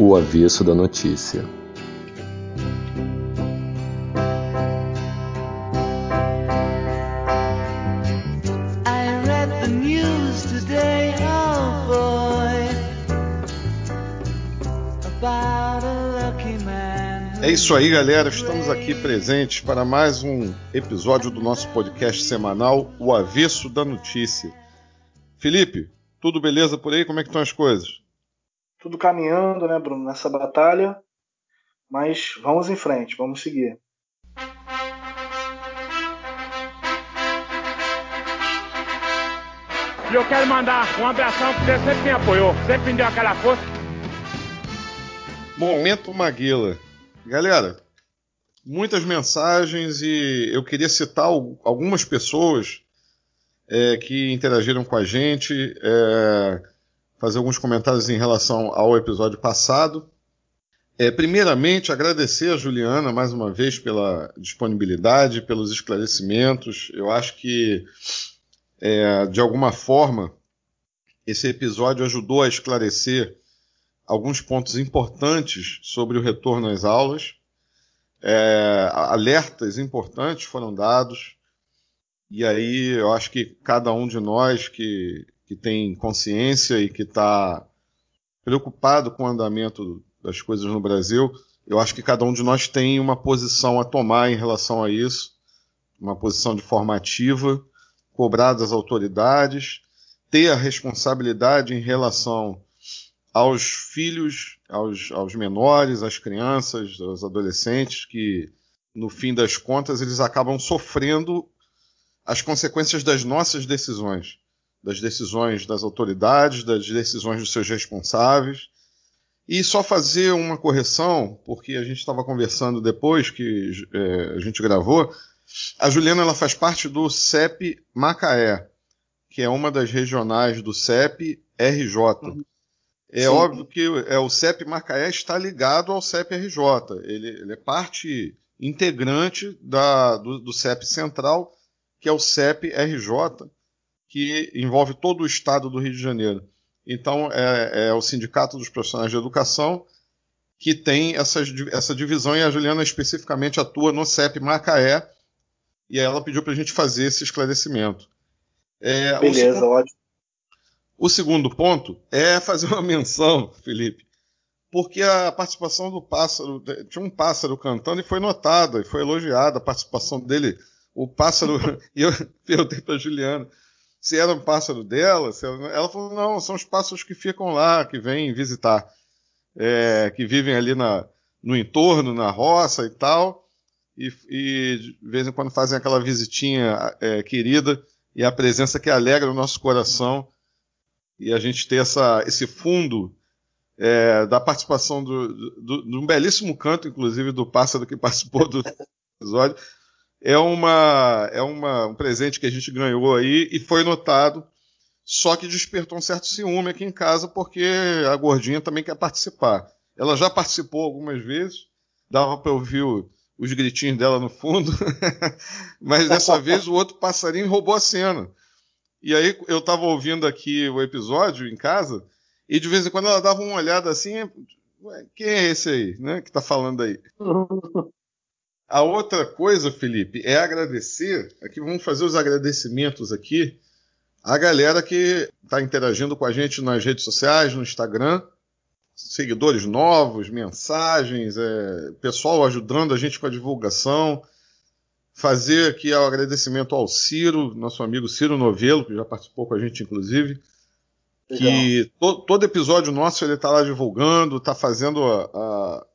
O avesso da notícia. É isso aí, galera. Estamos aqui presentes para mais um episódio do nosso podcast semanal, O Avesso da Notícia. Felipe, tudo beleza por aí? Como é que estão as coisas? Tudo caminhando, né, Bruno, nessa batalha. Mas vamos em frente, vamos seguir. E eu quero mandar um abração que você sempre me apoiou, sempre me deu aquela força. Momento Maguila. Galera, muitas mensagens e eu queria citar algumas pessoas é, que interagiram com a gente, é, fazer alguns comentários em relação ao episódio passado. É, primeiramente, agradecer a Juliana mais uma vez pela disponibilidade, pelos esclarecimentos. Eu acho que, é, de alguma forma, esse episódio ajudou a esclarecer alguns pontos importantes sobre o retorno às aulas. É, alertas importantes foram dados. E aí eu acho que cada um de nós que, que tem consciência e que está preocupado com o andamento das coisas no Brasil, eu acho que cada um de nós tem uma posição a tomar em relação a isso, uma posição de formativa, cobrar das autoridades, ter a responsabilidade em relação aos filhos, aos, aos menores, às crianças, aos adolescentes, que no fim das contas eles acabam sofrendo as consequências das nossas decisões, das decisões das autoridades, das decisões dos seus responsáveis. E só fazer uma correção, porque a gente estava conversando depois que é, a gente gravou. A Juliana ela faz parte do CEP Macaé, que é uma das regionais do CEP RJ. Uhum. É Sim. óbvio que é, o CEP Macaé está ligado ao CEP RJ. Ele, ele é parte integrante da, do, do, CEP Central, que é o CEP RJ, que envolve todo o estado do Rio de Janeiro. Então, é, é o Sindicato dos Profissionais de Educação que tem essa, essa divisão, e a Juliana especificamente atua no CEP Macaé, e ela pediu para a gente fazer esse esclarecimento. É, Beleza, ótimo. O segundo ponto é fazer uma menção, Felipe, porque a participação do pássaro, tinha um pássaro cantando e foi notada, e foi elogiada a participação dele. O pássaro, e eu perguntei para Juliana se era um pássaro dela, ela, ela, falou, não, são os pássaros que ficam lá, que vêm visitar, é, que vivem ali na, no entorno, na roça e tal, e, e, de vez em quando fazem aquela visitinha é, querida e a presença que alegra o nosso coração e a gente ter essa, esse fundo é, da participação do, do, de um belíssimo canto, inclusive, do pássaro que participou do episódio. É, uma, é uma, um presente que a gente ganhou aí e foi notado, só que despertou um certo ciúme aqui em casa, porque a gordinha também quer participar. Ela já participou algumas vezes, dava para ouvir os gritinhos dela no fundo, mas dessa vez o outro passarinho roubou a cena. E aí eu tava ouvindo aqui o episódio em casa, e de vez em quando ela dava uma olhada assim, quem é esse aí, né, que tá falando aí? A outra coisa, Felipe, é agradecer, aqui vamos fazer os agradecimentos aqui, a galera que está interagindo com a gente nas redes sociais, no Instagram, seguidores novos, mensagens, é, pessoal ajudando a gente com a divulgação, fazer aqui o agradecimento ao Ciro, nosso amigo Ciro Novelo, que já participou com a gente, inclusive. Legal. Que to, todo episódio nosso ele está lá divulgando, está fazendo a, a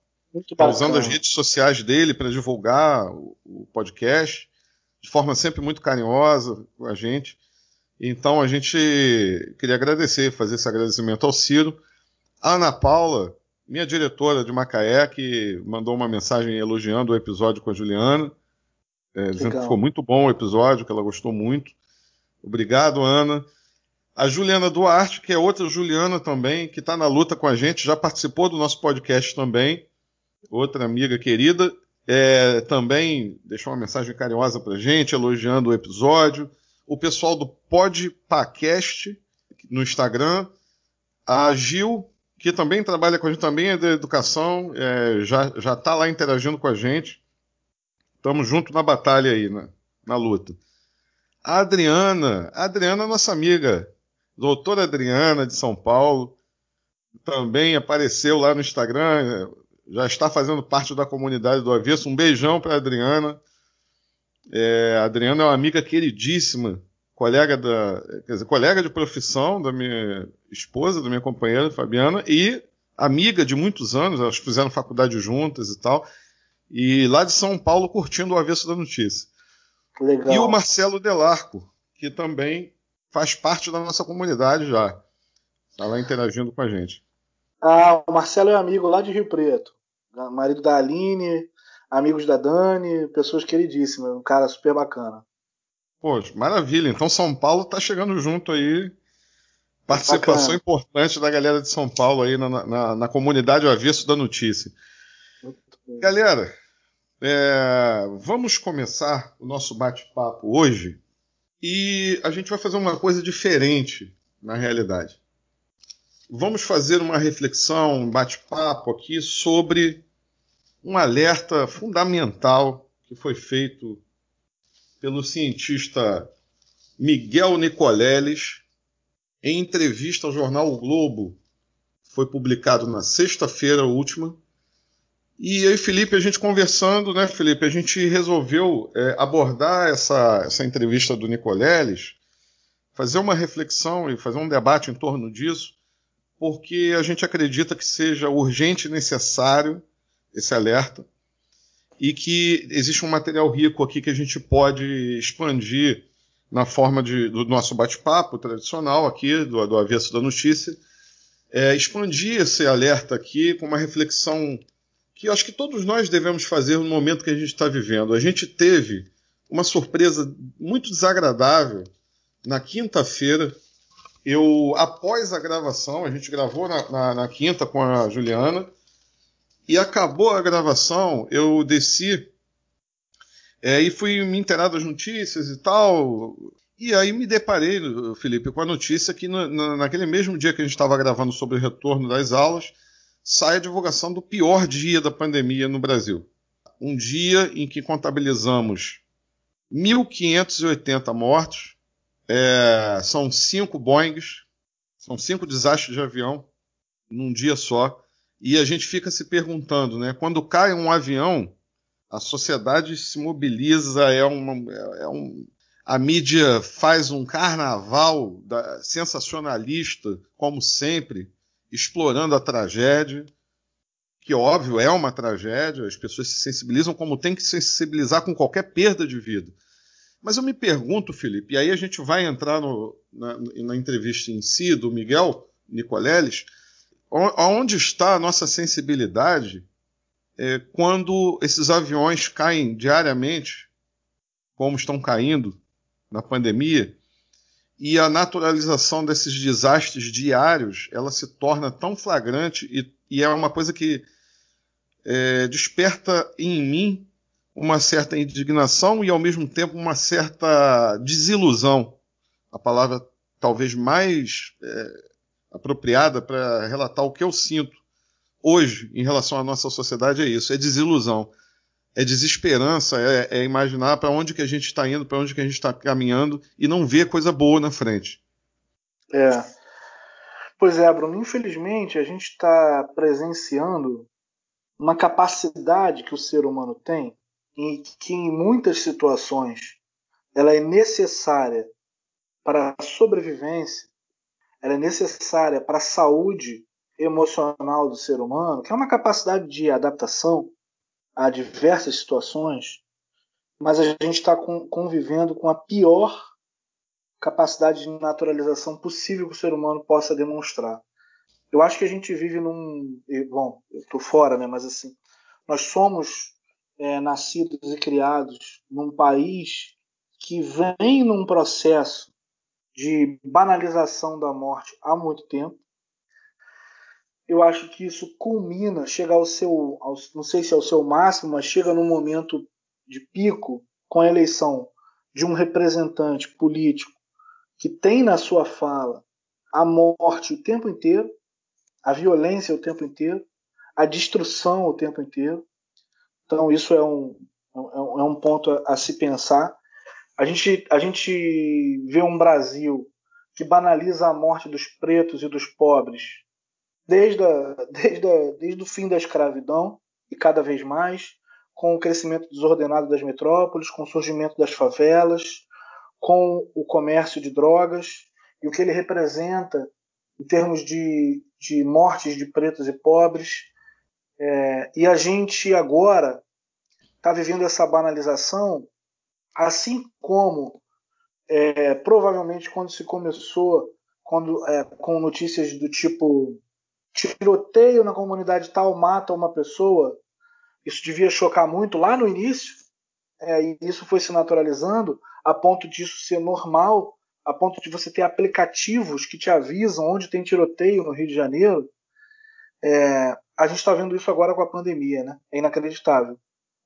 tá usando as redes sociais dele para divulgar o, o, podcast de forma sempre muito carinhosa com a gente. Então a gente queria agradecer, fazer esse agradecimento ao Ciro. A Ana Paula, minha diretora de Macaé, que mandou uma mensagem elogiando o episódio com a Juliana. É, dizendo que ficou muito bom o episódio, que ela gostou muito. Obrigado, Ana. A Juliana Duarte, que é outra Juliana também, que está na luta com a gente, já participou do nosso podcast também. Outra amiga querida. É, também deixou uma mensagem carinhosa para gente, elogiando o episódio. O pessoal do Podpacast no Instagram. A Gil, que também trabalha com a gente, também é da educação, é, já está lá interagindo com a gente. Estamos juntos na batalha aí, na, na luta. A Adriana, a Adriana é nossa amiga, doutora Adriana de São Paulo, também apareceu lá no Instagram, já está fazendo parte da comunidade do Avesso. Um beijão para a Adriana. É, a Adriana é uma amiga queridíssima, colega da, quer dizer, colega de profissão da minha esposa, da minha companheira Fabiana, e amiga de muitos anos, elas fizeram faculdade juntas e tal, e lá de São Paulo curtindo o avesso da notícia. Legal. E o Marcelo Delarco, que também faz parte da nossa comunidade já. Está lá interagindo com a gente. Ah, o Marcelo é amigo lá de Rio Preto. Marido da Aline, amigos da Dani, pessoas queridíssimas, um cara super bacana. Pô, maravilha. Então São Paulo tá chegando junto aí. Participação Bacana. importante da galera de São Paulo aí na, na, na comunidade Avesso da Notícia. Galera, é, vamos começar o nosso bate-papo hoje e a gente vai fazer uma coisa diferente na realidade. Vamos fazer uma reflexão, um bate-papo aqui sobre um alerta fundamental que foi feito pelo cientista Miguel Nicoleles em entrevista ao jornal o Globo. Foi publicado na sexta-feira última. E aí, Felipe, a gente conversando, né, Felipe, a gente resolveu é, abordar essa, essa entrevista do Nicoleles, fazer uma reflexão e fazer um debate em torno disso, porque a gente acredita que seja urgente e necessário esse alerta e que existe um material rico aqui que a gente pode expandir na forma de, do nosso bate-papo tradicional aqui, do, do avesso da notícia, é, expandir esse alerta aqui com uma reflexão que eu acho que todos nós devemos fazer no momento que a gente está vivendo. A gente teve uma surpresa muito desagradável na quinta-feira. Eu, após a gravação, a gente gravou na, na, na quinta com a Juliana, e acabou a gravação, eu desci é, e fui me inteirar das notícias e tal. E aí me deparei, Felipe, com a notícia que no, na, naquele mesmo dia que a gente estava gravando sobre o retorno das aulas, sai a divulgação do pior dia da pandemia no Brasil. Um dia em que contabilizamos 1.580 mortos, é, são cinco Boeings, são cinco desastres de avião num dia só. E a gente fica se perguntando, né? Quando cai um avião, a sociedade se mobiliza, é, uma, é um, a mídia faz um carnaval da, sensacionalista, como sempre, explorando a tragédia, que óbvio é uma tragédia, as pessoas se sensibilizam como tem que se sensibilizar com qualquer perda de vida. Mas eu me pergunto, Felipe, e aí a gente vai entrar no, na, na entrevista em si do Miguel Nicoleles, Onde está a nossa sensibilidade é, quando esses aviões caem diariamente, como estão caindo na pandemia, e a naturalização desses desastres diários ela se torna tão flagrante e, e é uma coisa que é, desperta em mim uma certa indignação e ao mesmo tempo uma certa desilusão. A palavra talvez mais é, apropriada para relatar o que eu sinto hoje em relação à nossa sociedade é isso: é desilusão, é desesperança, é, é imaginar para onde que a gente está indo, para onde que a gente está caminhando e não ver coisa boa na frente. É. Pois é, Bruno. Infelizmente a gente está presenciando uma capacidade que o ser humano tem e que em muitas situações ela é necessária para a sobrevivência ela é necessária para a saúde emocional do ser humano, que é uma capacidade de adaptação a diversas situações, mas a gente está convivendo com a pior capacidade de naturalização possível que o ser humano possa demonstrar. Eu acho que a gente vive num. Bom, eu estou fora, né? Mas assim, nós somos é, nascidos e criados num país que vem num processo de banalização da morte há muito tempo. Eu acho que isso culmina, chega ao seu, ao, não sei se é o seu máximo, mas chega num momento de pico com a eleição de um representante político que tem na sua fala a morte o tempo inteiro, a violência o tempo inteiro, a destruição o tempo inteiro. Então, isso é um, é um ponto a, a se pensar. A gente, a gente vê um Brasil que banaliza a morte dos pretos e dos pobres desde, a, desde, a, desde o fim da escravidão e cada vez mais, com o crescimento desordenado das metrópoles, com o surgimento das favelas, com o comércio de drogas e o que ele representa em termos de, de mortes de pretos e pobres. É, e a gente agora está vivendo essa banalização, assim como é, provavelmente quando se começou quando, é, com notícias do tipo tiroteio na comunidade tal mata uma pessoa, isso devia chocar muito lá no início, é, e isso foi se naturalizando a ponto disso ser normal, a ponto de você ter aplicativos que te avisam onde tem tiroteio no Rio de Janeiro. É, a gente está vendo isso agora com a pandemia, né? É inacreditável.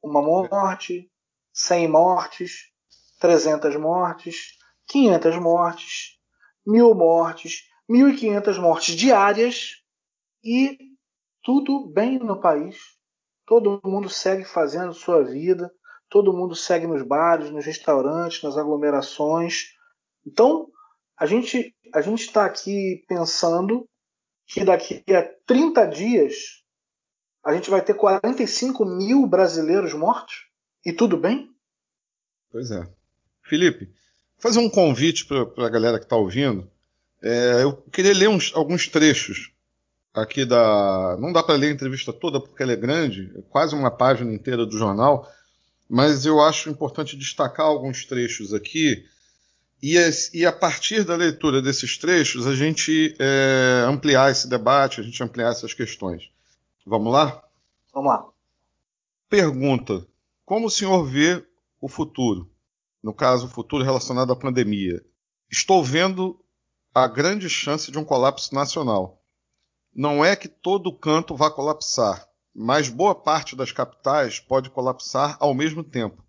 Uma morte, 100 mortes, 300 mortes, 500 mortes, mil mortes, 1.500 mortes diárias e tudo bem no país. Todo mundo segue fazendo sua vida, todo mundo segue nos bares, nos restaurantes, nas aglomerações. Então, a gente a gente está aqui pensando que daqui a 30 dias a gente vai ter 45 mil brasileiros mortos e tudo bem? Pois é. Felipe, fazer um convite para a galera que está ouvindo. É, eu queria ler uns, alguns trechos aqui da. Não dá para ler a entrevista toda porque ela é grande, é quase uma página inteira do jornal, mas eu acho importante destacar alguns trechos aqui. E, e a partir da leitura desses trechos, a gente é, ampliar esse debate, a gente ampliar essas questões. Vamos lá? Vamos lá. Pergunta: Como o senhor vê o futuro? no caso, o futuro relacionado à pandemia. Estou vendo a grande chance de um colapso nacional. Não é que todo canto vá colapsar, mas boa parte das capitais pode colapsar ao mesmo tempo.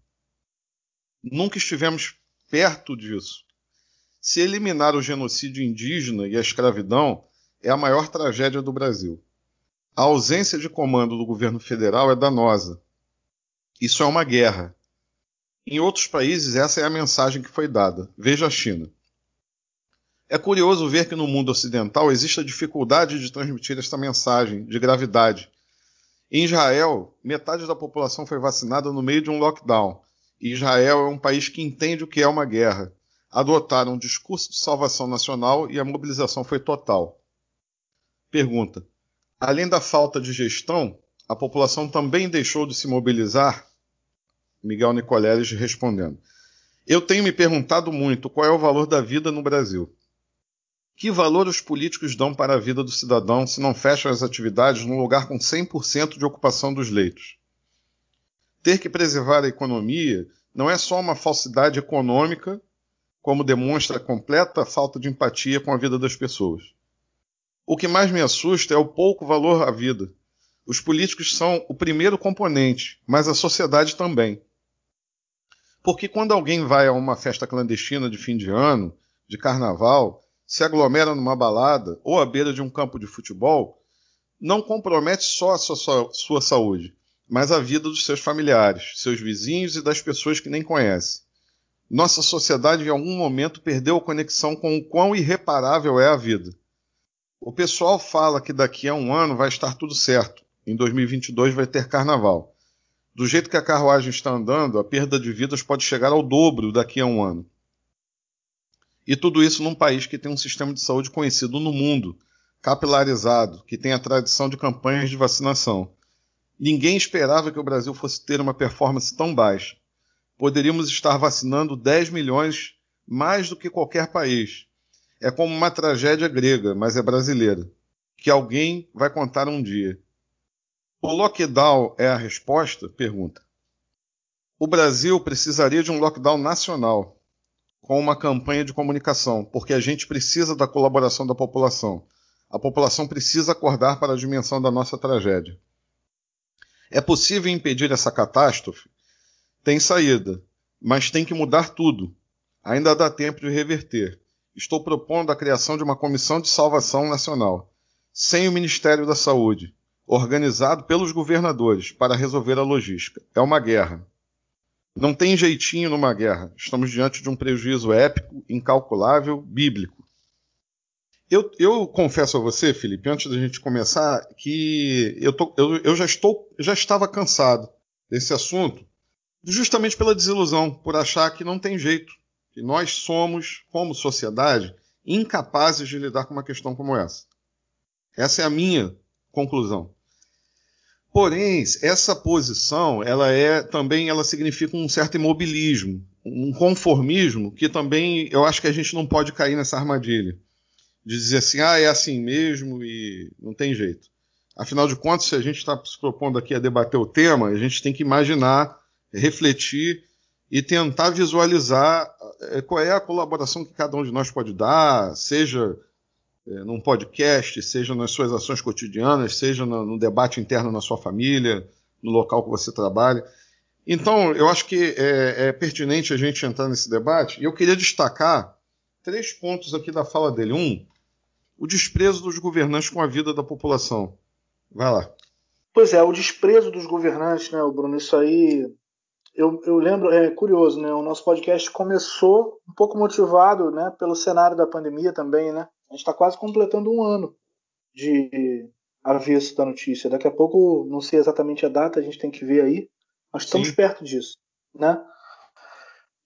Nunca estivemos perto disso. Se eliminar o genocídio indígena e a escravidão é a maior tragédia do Brasil. A ausência de comando do governo federal é danosa. Isso é uma guerra. Em outros países, essa é a mensagem que foi dada. Veja a China. É curioso ver que no mundo ocidental existe a dificuldade de transmitir esta mensagem de gravidade. Em Israel, metade da população foi vacinada no meio de um lockdown. Israel é um país que entende o que é uma guerra. Adotaram um discurso de salvação nacional e a mobilização foi total. Pergunta: Além da falta de gestão, a população também deixou de se mobilizar Miguel Nicoleles respondendo. Eu tenho me perguntado muito qual é o valor da vida no Brasil. Que valor os políticos dão para a vida do cidadão se não fecham as atividades num lugar com 100% de ocupação dos leitos? Ter que preservar a economia não é só uma falsidade econômica, como demonstra a completa falta de empatia com a vida das pessoas. O que mais me assusta é o pouco valor à vida. Os políticos são o primeiro componente, mas a sociedade também. Porque quando alguém vai a uma festa clandestina de fim de ano, de carnaval, se aglomera numa balada ou à beira de um campo de futebol, não compromete só a sua, sua saúde, mas a vida dos seus familiares, seus vizinhos e das pessoas que nem conhece. Nossa sociedade em algum momento perdeu a conexão com o quão irreparável é a vida. O pessoal fala que daqui a um ano vai estar tudo certo. Em 2022 vai ter carnaval. Do jeito que a carruagem está andando, a perda de vidas pode chegar ao dobro daqui a um ano. E tudo isso num país que tem um sistema de saúde conhecido no mundo, capilarizado, que tem a tradição de campanhas de vacinação. Ninguém esperava que o Brasil fosse ter uma performance tão baixa. Poderíamos estar vacinando 10 milhões mais do que qualquer país. É como uma tragédia grega, mas é brasileira, que alguém vai contar um dia. O lockdown é a resposta? Pergunta. O Brasil precisaria de um lockdown nacional, com uma campanha de comunicação, porque a gente precisa da colaboração da população. A população precisa acordar para a dimensão da nossa tragédia. É possível impedir essa catástrofe? Tem saída, mas tem que mudar tudo. Ainda dá tempo de reverter. Estou propondo a criação de uma comissão de salvação nacional sem o Ministério da Saúde, organizado pelos governadores para resolver a logística. É uma guerra. Não tem jeitinho numa guerra. Estamos diante de um prejuízo épico, incalculável, bíblico. Eu, eu, confesso a você, Felipe, antes da gente começar, que eu, tô, eu, eu já, estou, já estava cansado desse assunto, justamente pela desilusão, por achar que não tem jeito, que nós somos, como sociedade, incapazes de lidar com uma questão como essa. Essa é a minha conclusão. Porém, essa posição, ela é também, ela significa um certo imobilismo, um conformismo que também eu acho que a gente não pode cair nessa armadilha de dizer assim, ah, é assim mesmo e não tem jeito. Afinal de contas, se a gente está se propondo aqui a debater o tema, a gente tem que imaginar, refletir e tentar visualizar eh, qual é a colaboração que cada um de nós pode dar, seja é, num podcast, seja nas suas ações cotidianas, seja no, no, debate interno na sua família, no local que você trabalha. Então, eu acho que é, é pertinente a gente entrar nesse debate e eu queria destacar três pontos aqui da fala dele. Um, o desprezo dos governantes com a vida da população. Vai lá. Pois é, o desprezo dos governantes, né, Bruno? Isso aí. Eu, eu lembro, é curioso, né? O nosso podcast começou um pouco motivado né, pelo cenário da pandemia também, né? A gente está quase completando um ano de avesso da notícia. Daqui a pouco, não sei exatamente a data, a gente tem que ver aí, mas estamos Sim. perto disso, né?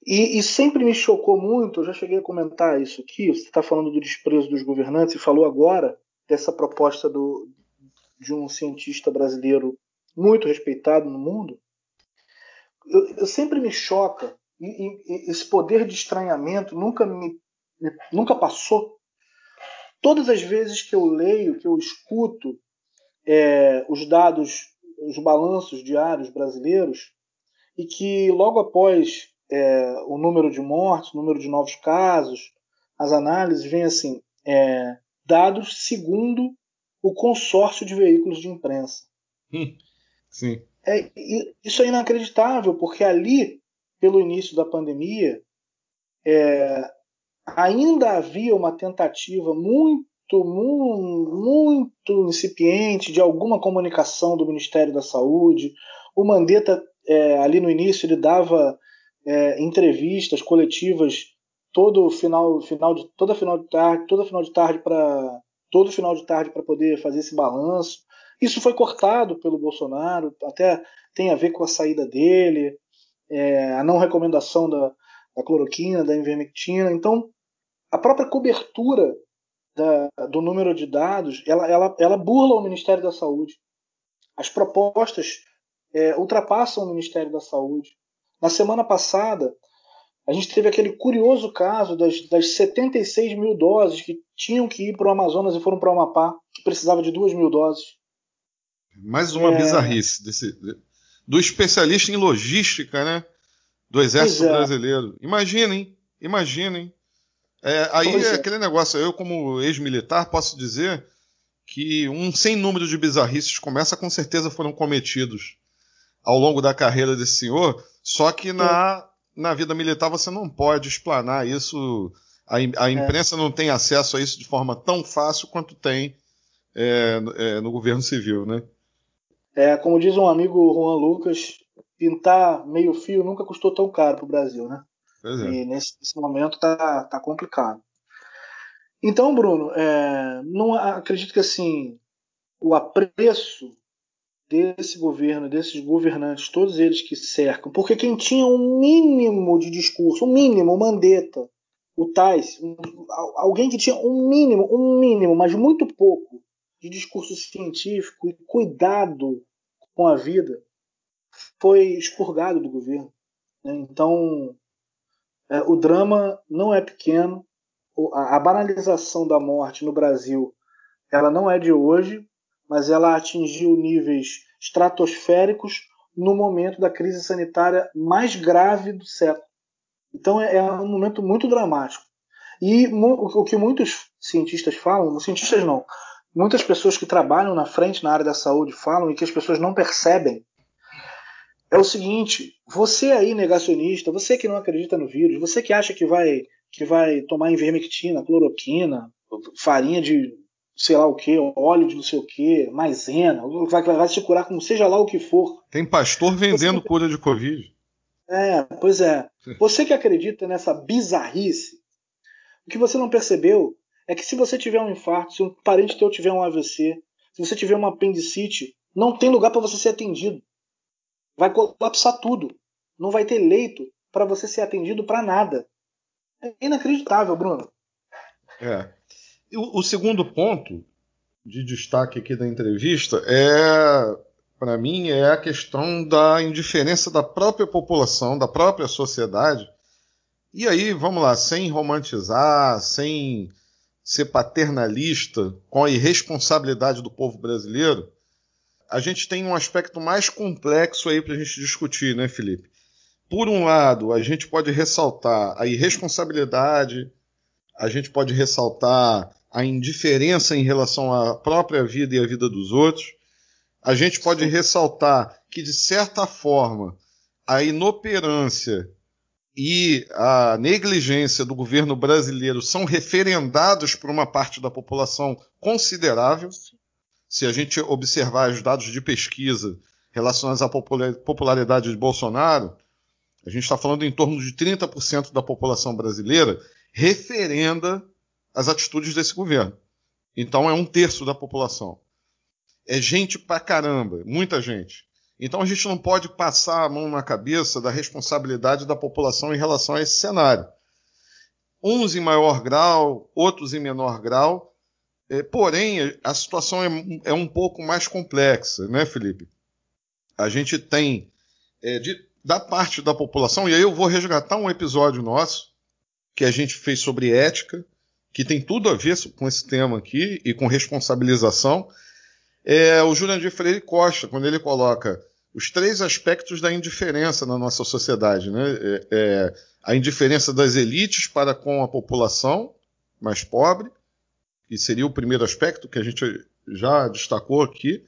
E, e, sempre me chocou muito, eu já cheguei a comentar isso aqui, você está falando do desprezo dos governantes e falou agora dessa proposta do, de um cientista brasileiro muito respeitado no mundo. Eu, eu sempre me choca, e, e, esse poder de estranhamento nunca me nunca passou. Todas as vezes que eu leio, que eu escuto é, os dados, os balanços diários brasileiros, e que logo após é, o número de mortes, o número de novos casos, as análises vêm assim, é, dados segundo o consórcio de veículos de imprensa. Hum, sim. É, isso é inacreditável, porque ali, pelo início da pandemia, é, ainda havia uma tentativa muito, muito, muito incipiente de alguma comunicação do Ministério da Saúde. O Mandetta, é, ali no início, ele dava é, entrevistas coletivas todo final, final de toda final de tarde, toda final de tarde para todo final de tarde para poder fazer esse balanço. Isso foi cortado pelo Bolsonaro, até tem a ver com a saída dele, é, a não recomendação da, da cloroquina, da invermectina. Então, a própria cobertura da, do número de dados, ela, ela, ela burla o Ministério da Saúde. As propostas é, ultrapassam o Ministério da Saúde. Na semana passada, a gente teve aquele curioso caso das, das 76 mil doses que tinham que ir para o Amazonas e foram para o Amapá, que precisava de 2 mil doses. Mais uma é... bizarrice desse, do especialista em logística, né? Do Exército é. Brasileiro. Imaginem, imaginem. É, aí é, é aquele negócio, eu como ex-militar posso dizer que um sem número de bizarrices começa com certeza foram cometidos ao longo da carreira desse senhor, só que na, na vida militar você não pode explanar isso. A, a é. imprensa é. não tem acesso a isso de forma tão fácil quanto tem é, é, no governo civil, né? É, como diz um amigo Juan Lucas, pintar meio fio nunca custou tão caro para o Brasil, né? É. E nesse, nesse, momento tá, tá complicado. Então, Bruno, é, não acredito que assim o apreço desse governo, desses governantes, todos eles que cercam, porque quem tinha um mínimo de discurso, um mínimo, o Mandetta, o Tais, um, alguém que tinha um mínimo, um mínimo, mas muito pouco de discurso científico e cuidado com a vida, foi expurgado do governo. Né? Então, é, o drama não é pequeno, a, a banalização da morte no Brasil, ela não é de hoje, mas ela atingiu níveis estratosféricos no momento da crise sanitária mais grave do século. Então é, é um momento muito dramático. E o que muitos cientistas falam, cientistas não, muitas pessoas que trabalham na frente na área da saúde falam e que as pessoas não percebem é o seguinte: você aí negacionista, você que não acredita no vírus, você que acha que vai que vai tomar invermectina, cloroquina, farinha de sei lá o que, óleo de não sei o que, maisena, vai, vai, vai se curar com seja lá o que for. Tem pastor vendendo Você... cura de Covid. É, pois é. Você que acredita nessa bizarrice, o que você não percebeu é que se você tiver um infarto, se um parente teu tiver um AVC, se você tiver uma apendicite, não tem lugar para você ser atendido. Vai colapsar tudo. Não vai ter leito para você ser atendido para nada. É inacreditável, Bruno. É. O, o segundo ponto de destaque aqui da entrevista é, para mim, é a questão da indiferença da própria população, da própria sociedade. E aí, vamos lá, sem romantizar, sem ser paternalista com a irresponsabilidade do povo brasileiro, a gente tem um aspecto mais complexo aí para a gente discutir, né, Felipe? Por um lado, a gente pode ressaltar a irresponsabilidade, a gente pode ressaltar a indiferença em relação à própria vida e à vida dos outros. A gente pode ressaltar que, de certa forma, a inoperância e a negligência do governo brasileiro são referendados por uma parte da população considerável. Se a gente observar os dados de pesquisa relacionados à popularidade de Bolsonaro, a gente está falando em torno de 30% da população brasileira referenda as atitudes desse governo. Então é um terço da população. É gente pra caramba, muita gente. Então a gente não pode passar a mão na cabeça da responsabilidade da população em relação a esse cenário. Uns em maior grau, outros em menor grau. É, porém, a situação é, é, um pouco mais complexa, né, Felipe? A gente tem, é, de, da parte da população, e aí eu vou resgatar um episódio nosso que a gente fez sobre ética, que tem tudo a ver com esse tema aqui e com responsabilização, é o Jurandir Freire Costa, quando ele coloca os três aspectos da indiferença na nossa sociedade. Né? É, é, a indiferença das elites para com a população mais pobre, que seria o primeiro aspecto que a gente já destacou aqui.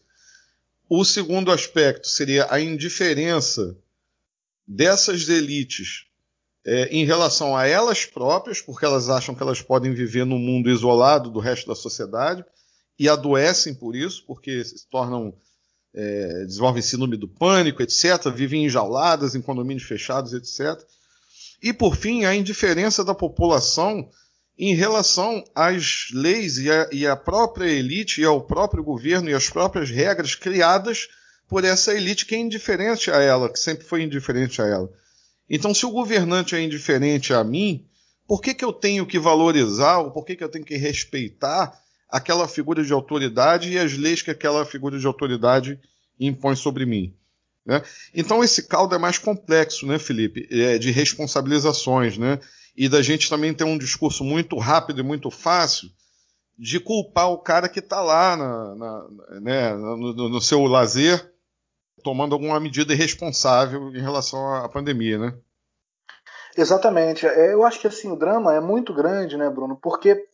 O segundo aspecto seria a indiferença dessas elites é, em relação a elas próprias, porque elas acham que elas podem viver num mundo isolado do resto da sociedade e adoecem por isso, porque se tornam é, desenvolvem síndrome do pânico, etc., vivem enjauladas em condomínios fechados, etc. E, por fim, a indiferença da população em relação às leis e, a, e à própria elite e ao próprio governo e às próprias regras criadas por essa elite que é indiferente a ela, que sempre foi indiferente a ela. Então, se o governante é indiferente a mim, por que, que eu tenho que valorizar ou por que, que eu tenho que respeitar aquela figura de autoridade e as leis que aquela figura de autoridade impõe sobre mim? Né? Então, esse caldo é mais complexo, né, Felipe? É de responsabilizações, né? E da gente também ter um discurso muito rápido e muito fácil de culpar o cara que está lá na, na, né, no, no seu lazer tomando alguma medida irresponsável em relação à pandemia, né? Exatamente. É, eu acho que assim o drama é muito grande, né, Bruno? Porque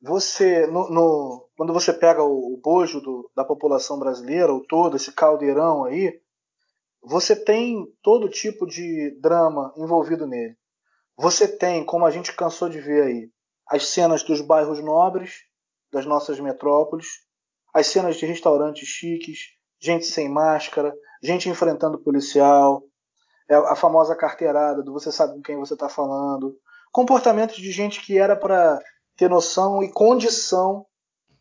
você, no, no quando você pega o, o bojo do, da população brasileira, ou todo esse caldeirão aí, você tem todo tipo de drama envolvido nele. Você tem, como a gente cansou de ver aí, as cenas dos bairros nobres das nossas metrópoles, as cenas de restaurantes chiques, gente sem máscara, gente enfrentando policial, é a famosa carteirada do você sabe com quem você está falando, comportamentos de gente que era para ter noção e condição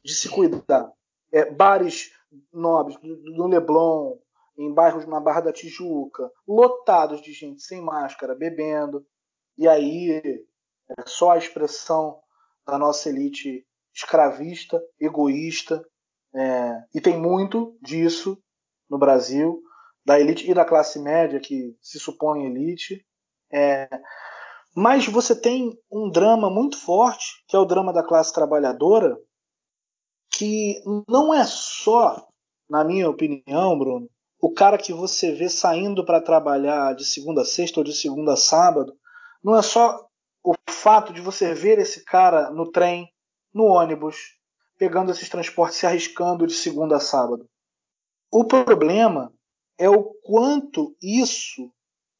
de se cuidar. É, bares nobres no Leblon, em bairros na Barra da Tijuca, lotados de gente sem máscara, bebendo. E aí é só a expressão da nossa elite escravista, egoísta, é, e tem muito disso no Brasil, da elite e da classe média, que se supõe elite. É, mas você tem um drama muito forte, que é o drama da classe trabalhadora, que não é só, na minha opinião, Bruno, o cara que você vê saindo para trabalhar de segunda a sexta ou de segunda a sábado, não é só o fato de você ver esse cara no trem, no ônibus, pegando esses transportes, se arriscando de segunda a sábado. O problema é o quanto isso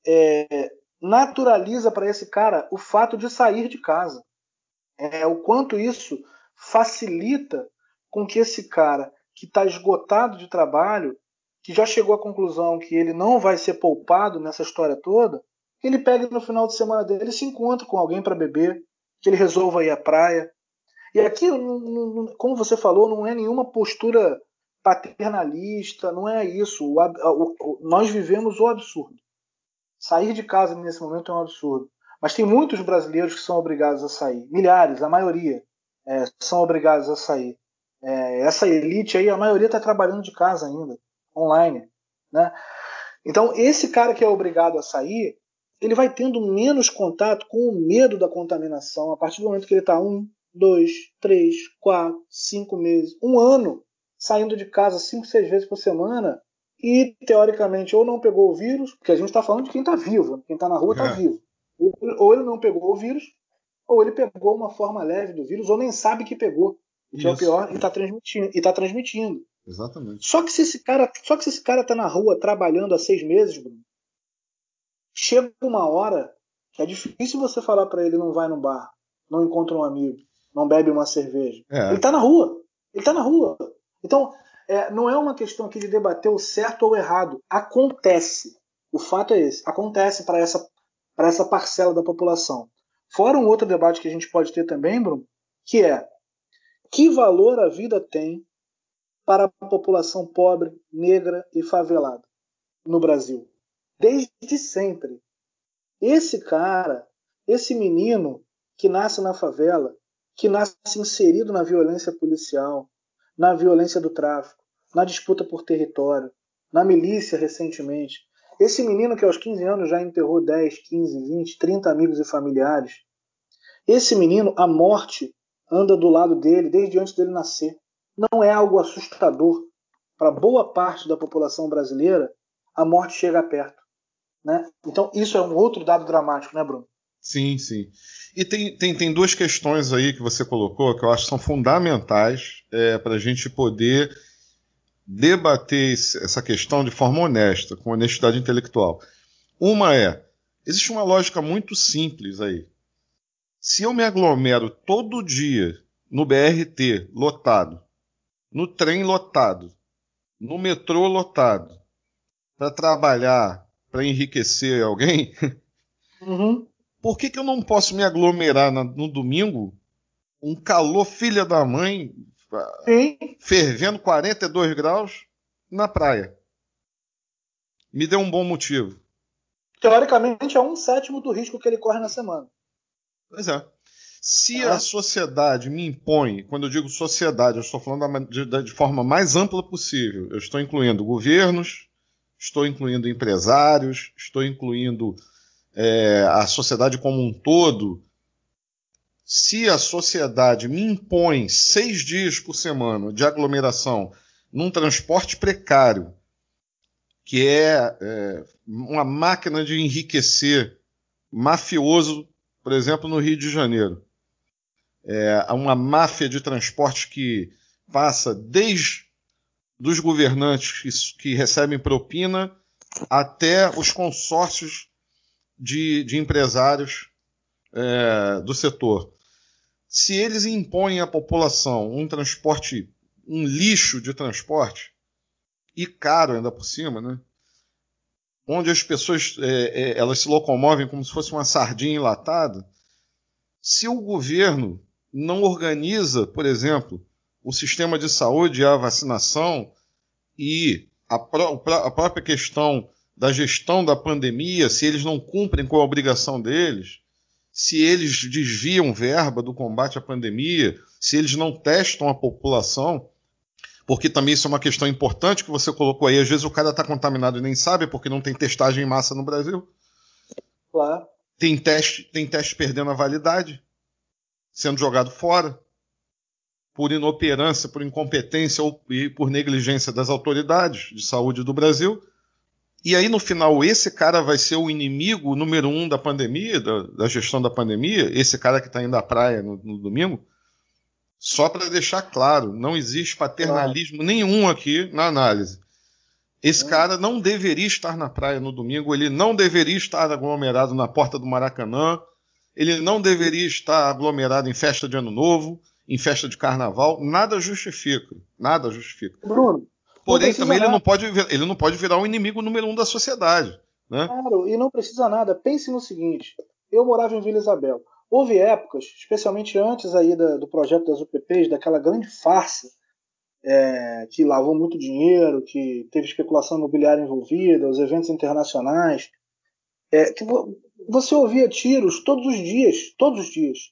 é, naturaliza para esse cara o fato de sair de casa. É o quanto isso facilita com que esse cara que está esgotado de trabalho, que já chegou à conclusão que ele não vai ser poupado nessa história toda, ele pegue no final de semana dele e se encontre com alguém para beber, que ele resolva ir à praia. E aqui, como você falou, não é nenhuma postura paternalista, não é isso. O, o, o, nós vivemos o absurdo. Sair de casa nesse momento é um absurdo. Mas tem muitos brasileiros que são obrigados a sair. Milhares, a maioria, é, são obrigados a sair. É, essa elite aí, a maioria está trabalhando de casa ainda, online. Né? Então, esse cara que é obrigado a sair, ele vai tendo menos contato com o medo da contaminação a partir do momento que ele está um, dois, três, quatro, cinco meses, um ano saindo de casa cinco, seis vezes por semana e, teoricamente, ou não pegou o vírus, porque a gente está falando de quem está vivo, quem está na rua está é. vivo. Ou ele não pegou o vírus, ou ele pegou uma forma leve do vírus, ou nem sabe que pegou, o que Isso. é o pior, e está transmitindo. E tá transmitindo. Exatamente. Só que se esse cara, só que se esse cara está na rua trabalhando há seis meses, Bruno, chega uma hora que é difícil você falar para ele não vai no bar, não encontra um amigo, não bebe uma cerveja. É. Ele está na rua. Ele está na rua. Então, é, não é uma questão aqui de debater o certo ou o errado. Acontece. O fato é esse. Acontece para essa, essa parcela da população. Fora um outro debate que a gente pode ter também, Bruno, que é que valor a vida tem para a população pobre, negra e favelada no Brasil? Desde sempre. Esse cara, esse menino que nasce na favela, que nasce inserido na violência policial, na violência do tráfico, na disputa por território, na milícia recentemente. Esse menino que aos 15 anos já enterrou 10, 15, 20, 30 amigos e familiares. Esse menino, a morte anda do lado dele desde antes dele nascer. Não é algo assustador. Para boa parte da população brasileira, a morte chega perto. Né? Então, isso é um outro dado dramático, né, Bruno? Sim, sim. E tem, tem, tem duas questões aí que você colocou que eu acho que são fundamentais é, para a gente poder debater essa questão de forma honesta, com honestidade intelectual. Uma é: existe uma lógica muito simples aí. Se eu me aglomero todo dia no BRT lotado, no trem lotado, no metrô lotado, para trabalhar, para enriquecer alguém, uhum. Por que, que eu não posso me aglomerar na, no domingo? Um calor filha da mãe, Sim. fervendo 42 graus na praia. Me deu um bom motivo. Teoricamente é um sétimo do risco que ele corre na semana. Pois é. Se a sociedade me impõe, quando eu digo sociedade, eu estou falando de, de, de forma mais ampla possível. Eu estou incluindo governos, estou incluindo empresários, estou incluindo é, a sociedade como um todo, se a sociedade me impõe seis dias por semana de aglomeração num transporte precário, que é, é uma máquina de enriquecer mafioso, por exemplo, no Rio de Janeiro. É uma máfia de transporte que passa desde dos governantes que, que recebem propina até os consórcios de, de empresários é, do setor. Se eles impõem à população um transporte, um lixo de transporte, e caro ainda por cima, né? onde as pessoas é, é, elas se locomovem como se fosse uma sardinha enlatada, se o governo não organiza, por exemplo, o sistema de saúde a vacinação e a, pró a própria questão da gestão da pandemia, se eles não cumprem com a obrigação deles, se eles desviam verba do combate à pandemia, se eles não testam a população, porque também isso é uma questão importante que você colocou aí. Às vezes o cara está contaminado e nem sabe porque não tem testagem em massa no Brasil. Claro. Tem teste, tem teste perdendo a validade, sendo jogado fora, por inoperância, por incompetência ou por negligência das autoridades de saúde do Brasil. E aí, no final, esse cara vai ser o inimigo número um da pandemia, da, da gestão da pandemia, esse cara que está indo à praia no, no domingo. Só para deixar claro, não existe paternalismo claro. nenhum aqui na análise. Esse hum. cara não deveria estar na praia no domingo, ele não deveria estar aglomerado na porta do Maracanã, ele não deveria estar aglomerado em festa de Ano Novo, em festa de carnaval, nada justifica. Nada justifica. Bruno. Porém, também ele não, pode, ele não pode virar o um inimigo número um da sociedade. Né? Claro, e não precisa nada. Pense no seguinte: eu morava em Vila Isabel. Houve épocas, especialmente antes aí da, do projeto das UPPs, daquela grande farsa é, que lavou muito dinheiro, que teve especulação imobiliária envolvida, os eventos internacionais, é, que você ouvia tiros todos os dias, todos os dias.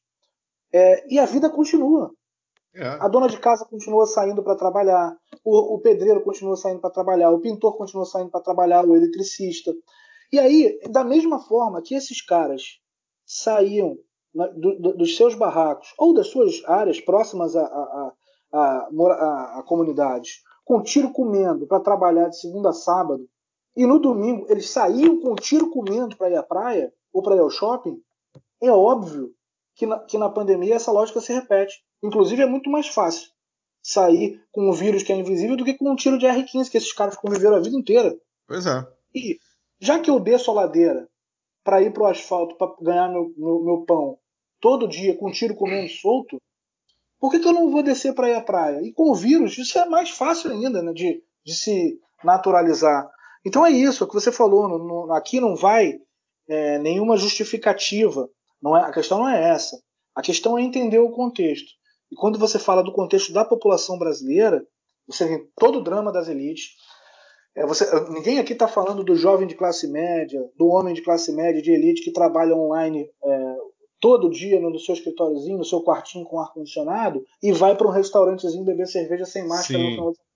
É, e a vida continua. É. A dona de casa continua saindo para trabalhar, o, o, pedreiro continua saindo para trabalhar, o pintor continua saindo para trabalhar, o eletricista. E aí, da mesma forma que esses caras saíam na, do, do, dos seus barracos ou das suas áreas próximas a, a comunidades, com tiro comendo para trabalhar de segunda a sábado, e no domingo eles saíam com tiro comendo para ir à praia ou para ir ao shopping, é óbvio que na, que na pandemia essa lógica se repete. Inclusive, é muito mais fácil sair com um vírus que é invisível do que com um tiro de R15 que esses caras conviveram a vida inteira. Pois é. E já que eu desço a ladeira para ir pro asfalto para ganhar meu, meu, meu, pão todo dia com um tiro comendo solto, por que, que eu não vou descer para ir à praia? E com o vírus, isso é mais fácil ainda né, de, de se naturalizar. Então é isso, é o que você falou. No, no, aqui não vai é, nenhuma justificativa não é, a questão não é essa. A questão é entender o contexto. E quando você fala do contexto da população brasileira, você tem todo o drama das elites. É, você, ninguém aqui está falando do jovem de classe média, do homem de classe média, de elite que trabalha online é, todo dia no seu escritóriozinho, no seu quartinho com ar-condicionado e vai para um restaurantezinho beber cerveja sem máscara.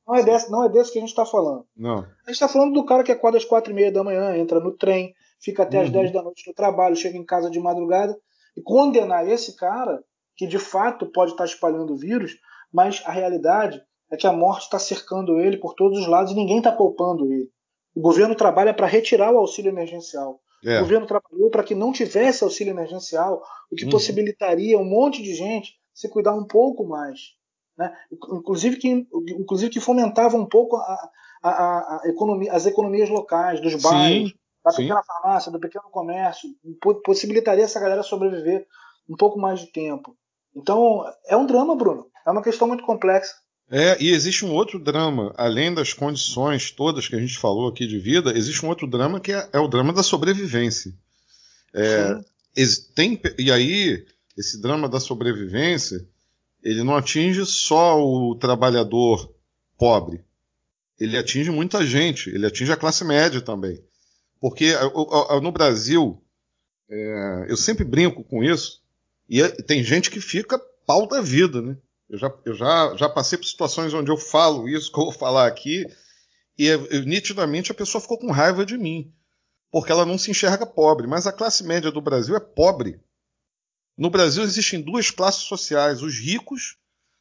Não é, desse, não é desse que a gente está falando. Não. A gente está falando do cara que acorda às quatro e meia da manhã, entra no trem, fica até uhum. as 10 da noite no trabalho, chega em casa de madrugada, e condenar esse cara, que de fato pode estar espalhando o vírus, mas a realidade é que a morte está cercando ele por todos os lados e ninguém está poupando ele. O governo trabalha para retirar o auxílio emergencial. É. O governo trabalhou para que não tivesse auxílio emergencial, o que uhum. possibilitaria um monte de gente se cuidar um pouco mais. Né? Inclusive, que, inclusive que fomentava um pouco a, a, a economia, as economias locais, dos bairros, Sim da pequena Sim. farmácia, do pequeno comércio, possibilitaria essa galera sobreviver um pouco mais de tempo. Então, é um drama, Bruno. É uma questão muito complexa. É, e existe um outro drama, além das condições todas que a gente falou aqui de vida, existe um outro drama que é, é o drama da sobrevivência. É, tem, e aí, esse drama da sobrevivência, ele não atinge só o trabalhador pobre. Ele atinge muita gente, ele atinge a classe média também. Porque no Brasil, é, eu sempre brinco com isso, e tem gente que fica pau da vida, né? Eu já, eu já, já passei por situações onde eu falo isso que eu vou falar aqui, e é, nitidamente a pessoa ficou com raiva de mim, porque ela não se enxerga pobre. Mas a classe média do Brasil é pobre. No Brasil existem duas classes sociais: os ricos,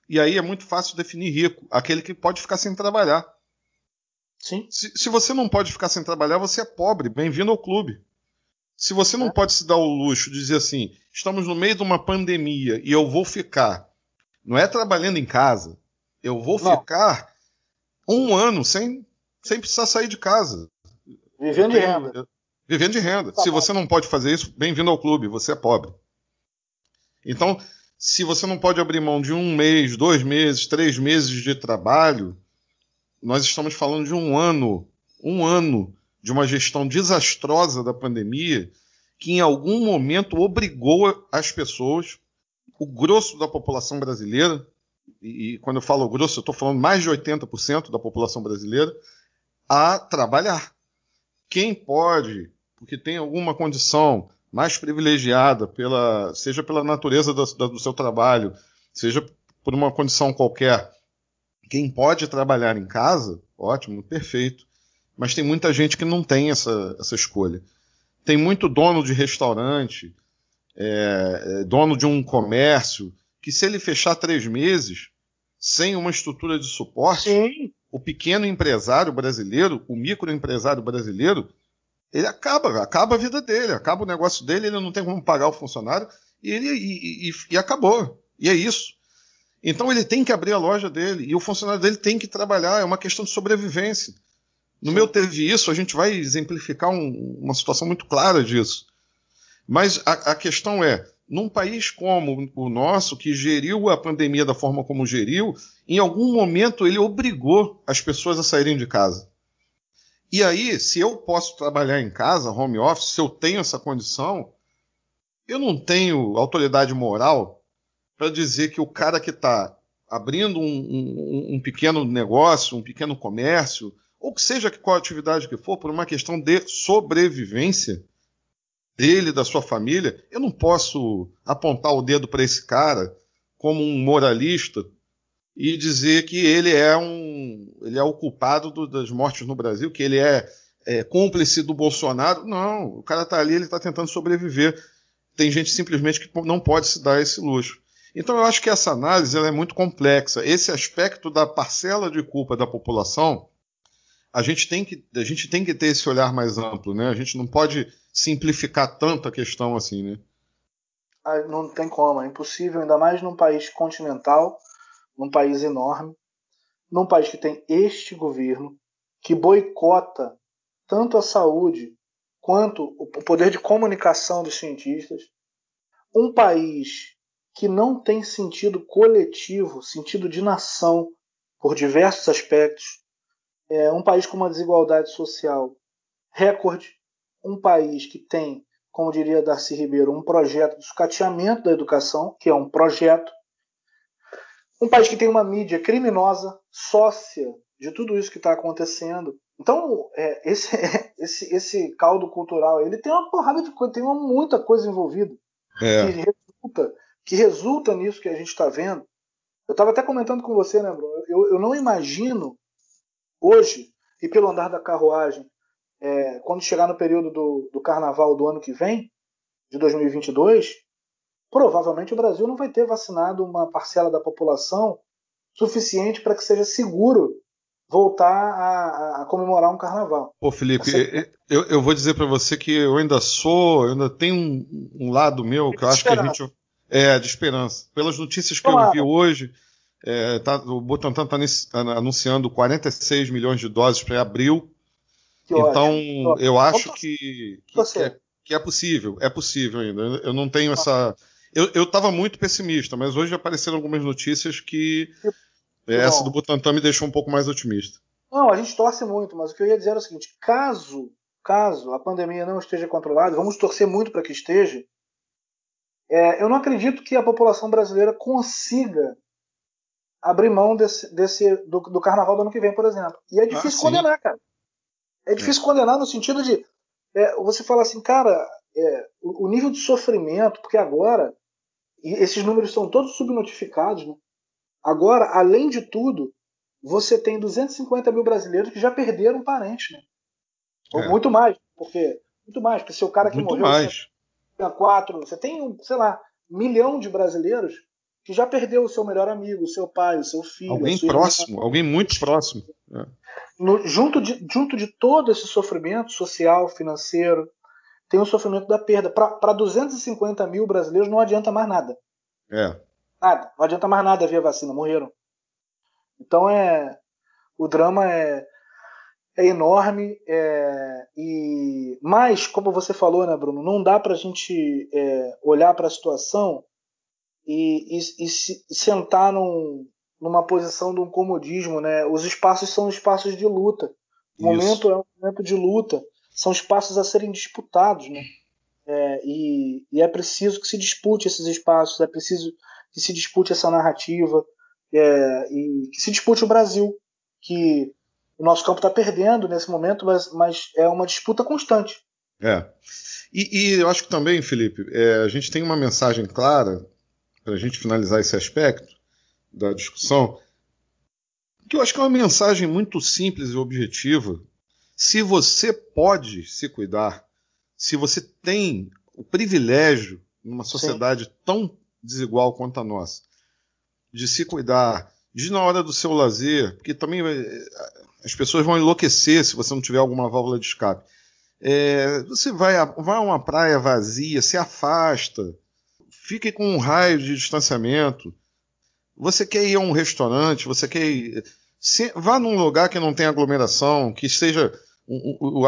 e aí é muito fácil definir rico, aquele que pode ficar sem trabalhar. Sim. Se, se você não pode ficar sem trabalhar, você é pobre. Bem-vindo ao clube. Se você não é. pode se dar o luxo de dizer assim, estamos no meio de uma pandemia e eu vou ficar, não é trabalhando em casa, eu vou não. ficar um ano sem, sem precisar sair de casa. Vivendo de renda. Vivendo de renda. Tá se você não pode fazer isso, bem-vindo ao clube, você é pobre. Então, se você não pode abrir mão de um mês, dois meses, três meses de trabalho, nós estamos falando de um ano, um ano de uma gestão desastrosa da pandemia que em algum momento obrigou as pessoas, o grosso da população brasileira, e, quando eu falo grosso, eu estou falando mais de 80% da população brasileira, a trabalhar. Quem pode, porque tem alguma condição mais privilegiada, pela, seja pela natureza do seu trabalho, seja por uma condição qualquer, quem pode trabalhar em casa, ótimo, perfeito. Mas tem muita gente que não tem essa, essa escolha. Tem muito dono de restaurante, é, é, dono de um comércio, que se ele fechar três meses sem uma estrutura de suporte, Sim. o pequeno empresário brasileiro, o microempresário brasileiro, ele acaba, acaba a vida dele, acaba o negócio dele, ele não tem como pagar o funcionário e ele e, e, e acabou. E é isso. Então ele tem que abrir a loja dele e o funcionário dele tem que trabalhar, é uma questão de sobrevivência. No meu teve isso, a gente vai exemplificar um, uma situação muito clara disso. Mas a, a, questão é, num país como o nosso, que geriu a pandemia da forma como geriu, em algum momento ele obrigou as pessoas a saírem de casa. E aí, se eu posso trabalhar em casa, home office, se eu tenho essa condição, eu não tenho autoridade moral para dizer que o cara que está abrindo um, um, um, pequeno negócio, um pequeno comércio, ou que seja qual atividade que for, por uma questão de sobrevivência dele, da sua família, eu não posso apontar o dedo para esse cara como um moralista e dizer que ele é um ele é o culpado do, das mortes no Brasil, que ele é, é, cúmplice do Bolsonaro. Não, o cara está ali, ele está tentando sobreviver. Tem gente simplesmente que não pode se dar esse luxo. Então eu acho que essa análise é muito complexa. Esse aspecto da parcela de culpa da população, a gente tem que, a gente tem que ter esse olhar mais amplo, né? A gente não pode simplificar tanto a questão assim, né? Ah, não tem como, é impossível, ainda mais num país continental, num país enorme, num país que tem este governo que boicota tanto a saúde quanto o poder de comunicação dos cientistas, um país que não tem sentido coletivo, sentido de nação, por diversos aspectos. É um país com uma desigualdade social recorde, um país que tem, como diria Darcy Ribeiro, um projeto de sucateamento da educação, que é um projeto. Um país que tem uma mídia criminosa, sócia de tudo isso que está acontecendo. Então, é, esse, esse, esse caldo cultural, ele tem uma porrada de coisa, tem uma, muita coisa envolvida. É. Que resulta que resulta nisso que a gente está vendo. Eu estava até comentando com você, né, Bruno? Eu, eu, não imagino hoje, e pelo andar da carruagem, é, quando chegar no período do, do carnaval do ano que vem, de 2022, provavelmente o Brasil não vai ter vacinado uma parcela da população suficiente para que seja seguro voltar a, a, comemorar um carnaval. Pô, Felipe, você... eu, eu, vou dizer para você que eu ainda sou, eu ainda tenho um, um lado meu que eu acho que a gente é, de esperança. Pelas notícias que eu vi hoje, é, tá, o Butantan está anunciando 46 milhões de doses para abril. Que então, ótimo. eu acho que, que, que, é, que, é, possível. É possível ainda. Eu não tenho essa. Eu estava muito pessimista, mas hoje apareceram algumas notícias que, que essa do Butantan me deixou um pouco mais otimista. Não, a gente torce muito, mas o que eu ia dizer é o seguinte: caso, caso a pandemia não esteja controlada, vamos torcer muito para que esteja, é, eu não acredito que a população brasileira consiga abrir mão desse, desse do, do, carnaval do ano que vem, por exemplo. E é ah, difícil ah, condenar, cara. É difícil é. condenar no sentido de é, você falar assim, cara, é, o, o, nível de sofrimento, porque agora, esses números são todos subnotificados, né? agora, além de tudo, você tem 250 mil brasileiros que já perderam um parente, né? Ou é. muito mais, porque muito mais, porque se o cara que muito morreu mais quatro, você tem, sei lá, milhão de brasileiros que já perdeu o seu melhor amigo, o seu pai, o seu filho. Alguém próximo, irmã. alguém muito próximo. É. No, junto, de, junto de todo esse sofrimento social, financeiro, tem o sofrimento da perda. Para 250 mil brasileiros não adianta mais nada. É. Nada. Não adianta mais nada via vacina, morreram. Então é. O drama é é enorme é, e mas como você falou né Bruno não dá para a gente é, olhar para a situação e, e, e se, sentar num, numa posição de um comodismo né? Os espaços são espaços de luta. O momento é um momento de luta. São espaços a serem disputados né? É, e, e, é preciso que se dispute esses espaços é preciso que se dispute essa narrativa é, e que se dispute o Brasil que o nosso campo está perdendo nesse momento, mas, mas, é uma disputa constante. É. E, e eu acho que também, Felipe, é, a gente tem uma mensagem clara para a gente finalizar esse aspecto da discussão, que eu acho que é uma mensagem muito simples e objetiva. Se você pode se cuidar, se você tem o privilégio numa sociedade Sim. tão desigual quanto a nossa, de se cuidar, de na hora do seu lazer, porque também é, as pessoas vão enlouquecer se você não tiver alguma válvula de escape. É, você vai a, vai a uma praia vazia, se afasta, fique com um raio de distanciamento. Você quer ir a um restaurante, você quer ir, se, vá num lugar que não tem aglomeração, que esteja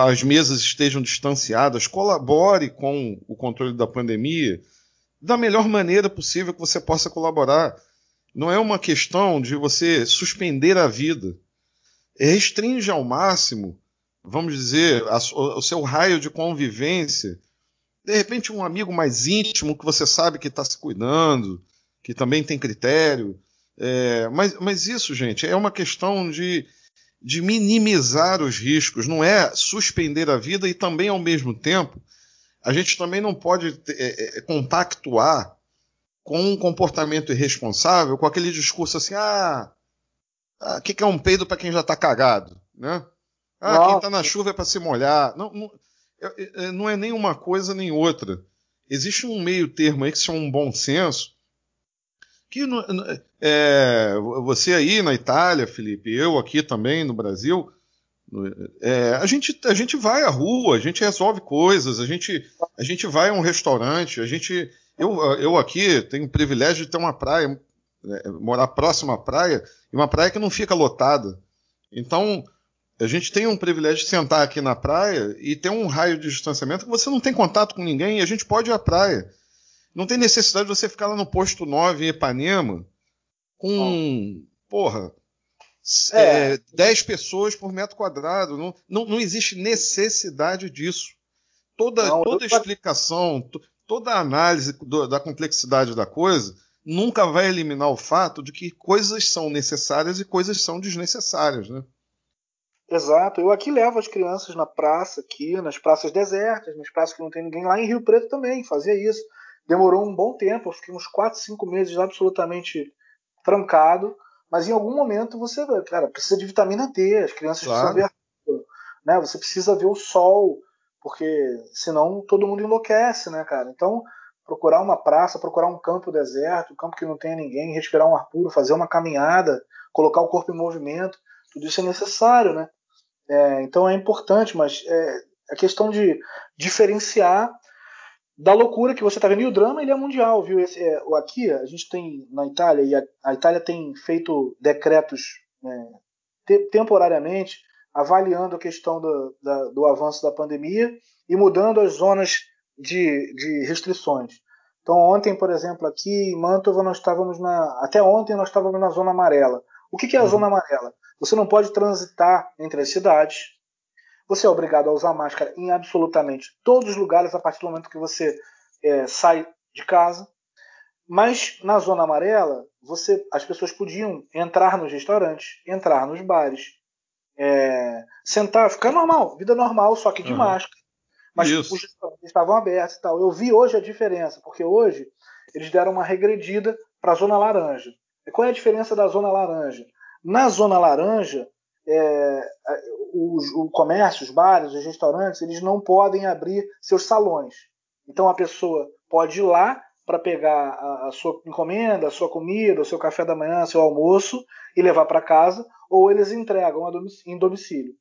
as mesas estejam distanciadas, colabore com o controle da pandemia. da melhor maneira possível que você possa colaborar. Não é uma questão de você suspender a vida. Restringe ao máximo, vamos dizer, a, o seu raio de convivência. De repente, um amigo mais íntimo que você sabe que está se cuidando, que também tem critério. É, mas, mas isso, gente, é uma questão de, de minimizar os riscos, não é suspender a vida e também, ao mesmo tempo, a gente também não pode é, é, compactuar com um comportamento irresponsável, com aquele discurso assim, ah, o ah, que, que, é um peido para quem já está cagado, né? Ah, Nossa. quem está na chuva é para se molhar. Não, não, é, é, não é nem uma coisa nem outra. Existe um meio termo aí que se chama um bom senso, que é, você aí na Itália, Felipe, eu aqui também no Brasil, é, a, gente, a gente vai à rua, a gente resolve coisas, a gente, a gente vai a um restaurante, a gente. Eu, eu aqui tenho o privilégio de ter uma praia, é, morar próximo à praia, e uma praia que não fica lotada. Então, a gente tem um privilégio de sentar aqui na praia e ter um raio de distanciamento que você não tem contato com ninguém e a gente pode ir à praia. Não tem necessidade de você ficar lá no posto 9 em Ipanema com, porra, é. É, 10 pessoas por metro quadrado. Não, não, não existe necessidade disso. Toda, não, toda explicação, toda análise do, da complexidade da coisa nunca vai eliminar o fato de que coisas são necessárias e coisas são desnecessárias, né? Exato. Eu aqui levo as crianças na praça, aqui, nas praças desertas, nas praças que não tem ninguém. Lá em Rio Preto também, fazia isso. Demorou um bom tempo, eu fiquei uns 4, 5 meses absolutamente trancado. Mas em algum momento você, cara, precisa de vitamina D, as crianças claro. precisam ver, né? Você precisa ver o sol, porque senão todo mundo enlouquece, né, cara? Então, procurar uma praça, procurar um campo deserto, um campo que não tenha ninguém, respirar um ar puro, fazer uma caminhada, colocar o corpo em movimento, tudo isso é necessário, né? É, então é importante, mas é a questão de diferenciar da loucura que você está vendo. E o drama ele é mundial, viu? Esse, é, aqui a gente tem na Itália, e a, a Itália tem feito decretos né, te, temporariamente avaliando a questão do, da, do avanço da pandemia e mudando as zonas de, de restrições. Então ontem, por exemplo, aqui em Mantova nós estávamos na. Até ontem nós estávamos na zona amarela. O que, que é a uhum. zona amarela? Você não pode transitar entre as cidades, você é obrigado a usar máscara em absolutamente todos os lugares a partir do momento que você é, sai de casa. Mas na zona amarela, você, as pessoas podiam entrar nos restaurantes, entrar nos bares, é, sentar, ficar normal, vida normal, só que de uhum. máscara. Mas Isso. os restaurantes estavam abertos e tal. Eu vi hoje a diferença, porque hoje eles deram uma regredida para a zona laranja. E qual é a diferença da zona laranja? Na zona laranja, é, os, o comércio, os bares, os restaurantes, eles não podem abrir seus salões. Então a pessoa pode ir lá para pegar a, a, sua encomenda, a sua comida, o seu café da manhã, seu almoço e levar para casa, ou eles entregam domicílio, em domicílio.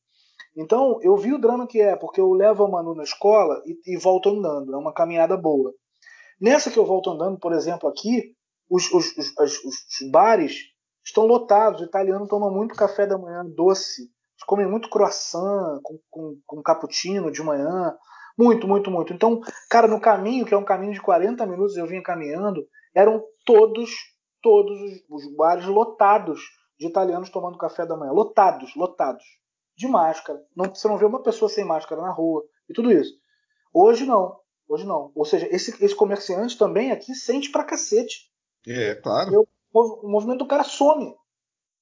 Então eu vi o drama que é, porque eu levo a Manu na escola e, e volto andando, é uma caminhada boa. Nessa que eu volto andando, por exemplo, aqui, os, os, os, os bares estão lotados. O italiano toma muito café da manhã doce. Eles comem muito croissant com, com, com cappuccino de manhã. Muito, muito, muito. Então, cara, no caminho, que é um caminho de 40 minutos, eu vinha caminhando, eram todos, todos os bares lotados de italianos tomando café da manhã. Lotados, lotados. De máscara. Não, você não vê uma pessoa sem máscara na rua e tudo isso. Hoje não. Hoje não. Ou seja, esse, esse comerciante também aqui sente pra cacete. É, claro. Eu, o movimento do cara some.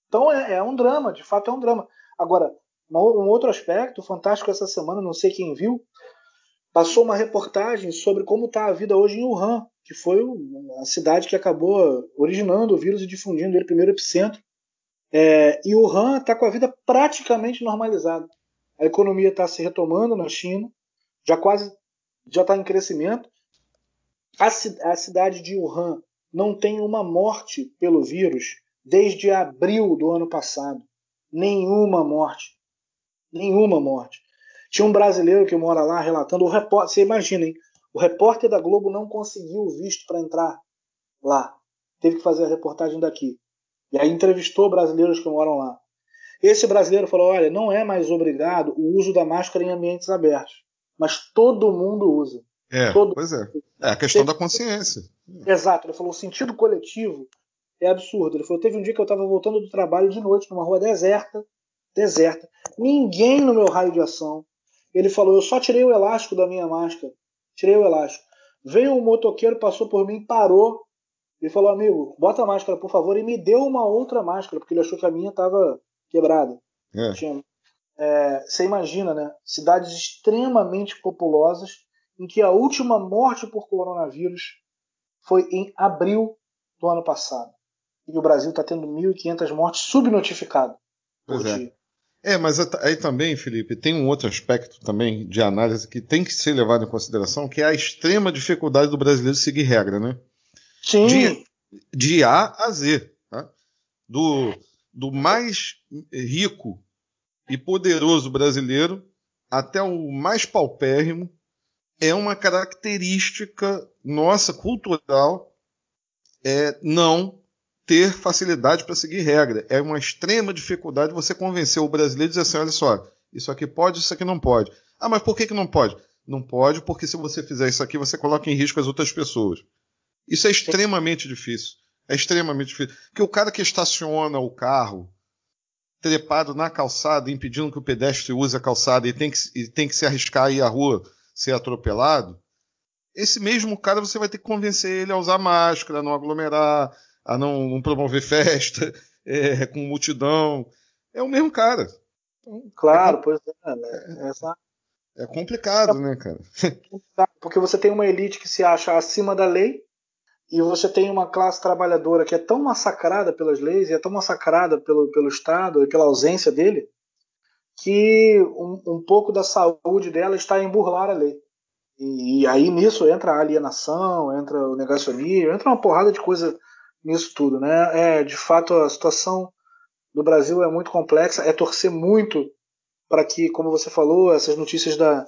Então é, é um drama, de fato é um drama. Agora, um outro aspecto fantástico essa semana, não sei quem viu, passou uma reportagem sobre como está a vida hoje em Wuhan, que foi a cidade que acabou originando o vírus e difundindo ele, primeiro epicentro. É, e Wuhan está com a vida praticamente normalizada. A economia está se retomando na China, já quase já está em crescimento. A, a cidade de Wuhan não tem uma morte pelo vírus desde abril do ano passado. Nenhuma morte. Nenhuma morte. Tinha um brasileiro que mora lá relatando, o repórter, você imagina, hein? O repórter da Globo não conseguiu visto para entrar lá. Teve que fazer a reportagem daqui. E aí entrevistou brasileiros que moram lá. Esse brasileiro falou: olha, não é mais obrigado o uso da máscara em ambientes abertos, mas todo mundo usa. É, todo... pois é. É a questão da consciência. Exato, ele falou: o sentido coletivo é absurdo. Ele falou: teve um dia que eu estava voltando do trabalho de noite, numa rua deserta, deserta, ninguém no meu raio de ação. Ele falou: eu só tirei o elástico da minha máscara, tirei o elástico. Veio um motoqueiro, passou por mim, parou e falou: amigo, bota a máscara, por favor, e me deu uma outra máscara, porque ele achou que a minha estava quebrada. É. Tinha, é, você imagina, né? Cidades extremamente populosas em que a última morte por coronavírus foi em abril do ano passado. E o Brasil está tendo 1.500 mortes subnotificadas por pois é. dia. É, mas aí também, Felipe, tem um outro aspecto também de análise que tem que ser levado em consideração, que é a extrema dificuldade do brasileiro seguir regra, né? Sim. De, de A a Z. Tá? Do, do mais rico e poderoso brasileiro até o mais paupérrimo é uma característica nossa cultural é não ter facilidade para seguir regra. É uma extrema dificuldade você convencer o brasileiro e dizer assim: olha só, isso aqui pode, isso aqui não pode. Ah, mas por que, que não pode? Não pode porque se você fizer isso aqui, você coloca em risco as outras pessoas. Isso é extremamente difícil. É extremamente difícil. Porque o cara que estaciona o carro trepado na calçada, impedindo que o pedestre use a calçada e tem que, e tem que se arriscar a ir à rua ser atropelado, esse mesmo cara você vai ter que convencer ele a usar máscara, a não aglomerar, a não, não promover festa é, com multidão. É o mesmo cara. Então, claro, é, pois é. Né? Essa... é complicado, né, cara? Porque você tem uma elite que se acha acima da lei e você tem uma classe trabalhadora que é tão massacrada pelas leis e é tão massacrada pelo, pelo Estado e pela ausência dele que um, um pouco da saúde dela está em burlar a lei. E, e, aí nisso entra a alienação, entra o negacionismo, entra uma porrada de coisa nisso tudo, né? É, de fato a situação do Brasil é muito complexa, é torcer muito para que, como você falou, essas notícias da,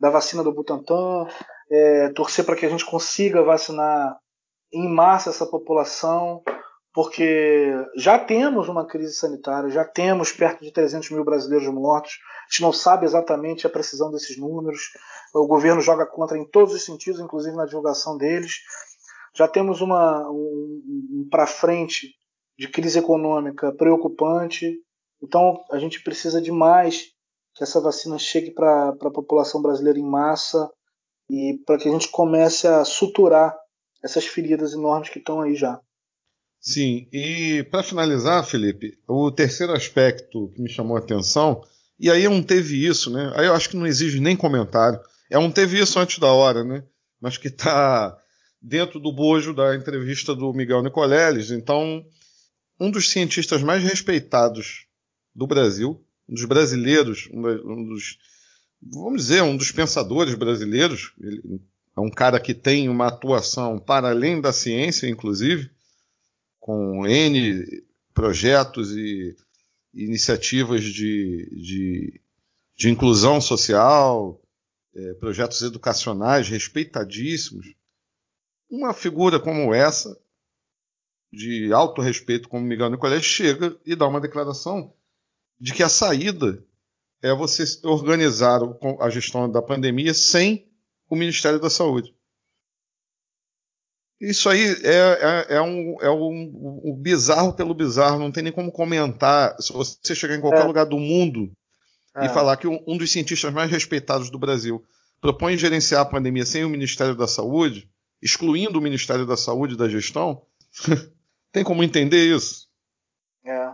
da vacina do Butantan, é, torcer para que a gente consiga vacinar em massa essa população, porque já temos uma crise sanitária, já temos perto de 300 mil brasileiros mortos, a gente não sabe exatamente a precisão desses números, o governo joga contra em todos os sentidos, inclusive na divulgação deles. Já temos uma, um, um para frente de crise econômica preocupante, então a gente precisa demais que essa vacina chegue para a população brasileira em massa e para que a gente comece a suturar essas feridas enormes que estão aí já. Sim, e para finalizar, Felipe, o terceiro aspecto que me chamou a atenção, e aí não teve isso, né? Aí eu acho que não exige nem comentário. É um teve isso antes da hora, né? Mas que está dentro do bojo da entrevista do Miguel Nicoleles. Então, um dos cientistas mais respeitados do Brasil, um dos brasileiros, um dos, vamos dizer, um dos pensadores brasileiros, ele é um cara que tem uma atuação para além da ciência, inclusive, com N projetos e iniciativas de, de, de inclusão social, é, projetos educacionais respeitadíssimos. Uma figura como essa, de alto respeito como Miguel Nicolés, chega e dá uma declaração de que a saída é você organizar a gestão da pandemia sem o Ministério da Saúde. Isso aí é, é, é, um, é um, um, bizarro pelo bizarro, não tem nem como comentar. Se você chegar em qualquer é. lugar do mundo e é. falar que um, um, dos cientistas mais respeitados do Brasil propõe gerenciar a pandemia sem o Ministério da Saúde, excluindo o Ministério da Saúde da gestão, tem como entender isso? É.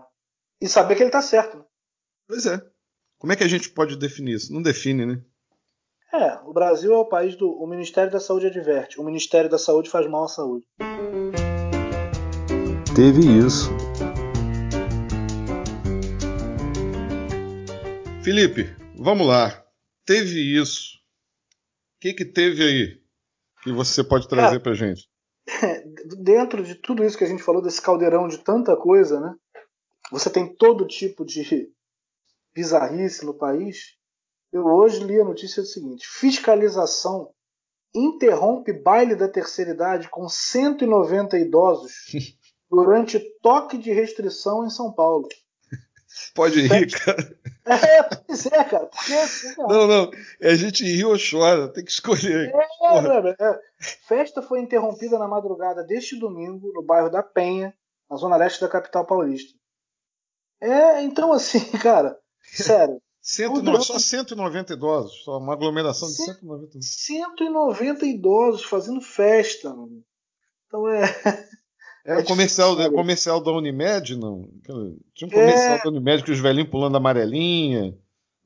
E saber que ele está certo. Pois é. Como é que a gente pode definir isso? Não define, né? É, o Brasil é o país do. O Ministério da Saúde adverte. O Ministério da Saúde faz mal à saúde. Teve isso. Felipe, vamos lá. Teve isso. O que, que teve aí que você pode trazer é, pra gente? Dentro de tudo isso que a gente falou, desse caldeirão de tanta coisa, né? Você tem todo tipo de bizarrice no país. Eu hoje li a notícia do seguinte: fiscalização interrompe baile da terceira idade com 190 idosos durante toque de restrição em São Paulo. Pode rir, cara. É, pois é, cara. Porque, assim, não, não. É a gente ri ou chora, tem que escolher. é, é. Festa foi interrompida na madrugada deste domingo no bairro da Penha, na zona leste da capital paulista. É, então assim, cara, sério. Cento, drama... Só 190 idosos, só uma aglomeração de 190 190 idosos fazendo festa, mano. Então é. Era é comercial, é comercial da Unimed, não? Tinha um comercial é... da Unimed com os velhinhos pulando amarelinha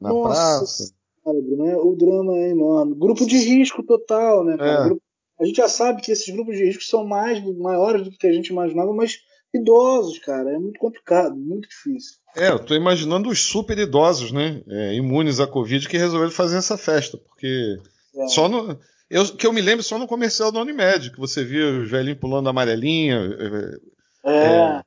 na Nossa, praça. Né? O drama é enorme. Grupo de risco total, né? É. A gente já sabe que esses grupos de risco são mais maiores do que a gente imaginava, mas idosos, cara, é muito complicado, muito difícil. É, eu tô imaginando os super idosos, né? É, imunes à Covid que resolveram fazer essa festa, porque é. só no. Eu, que eu me lembro só no comercial da Unimed, que você via os velhinhos pulando amarelinha, é. é.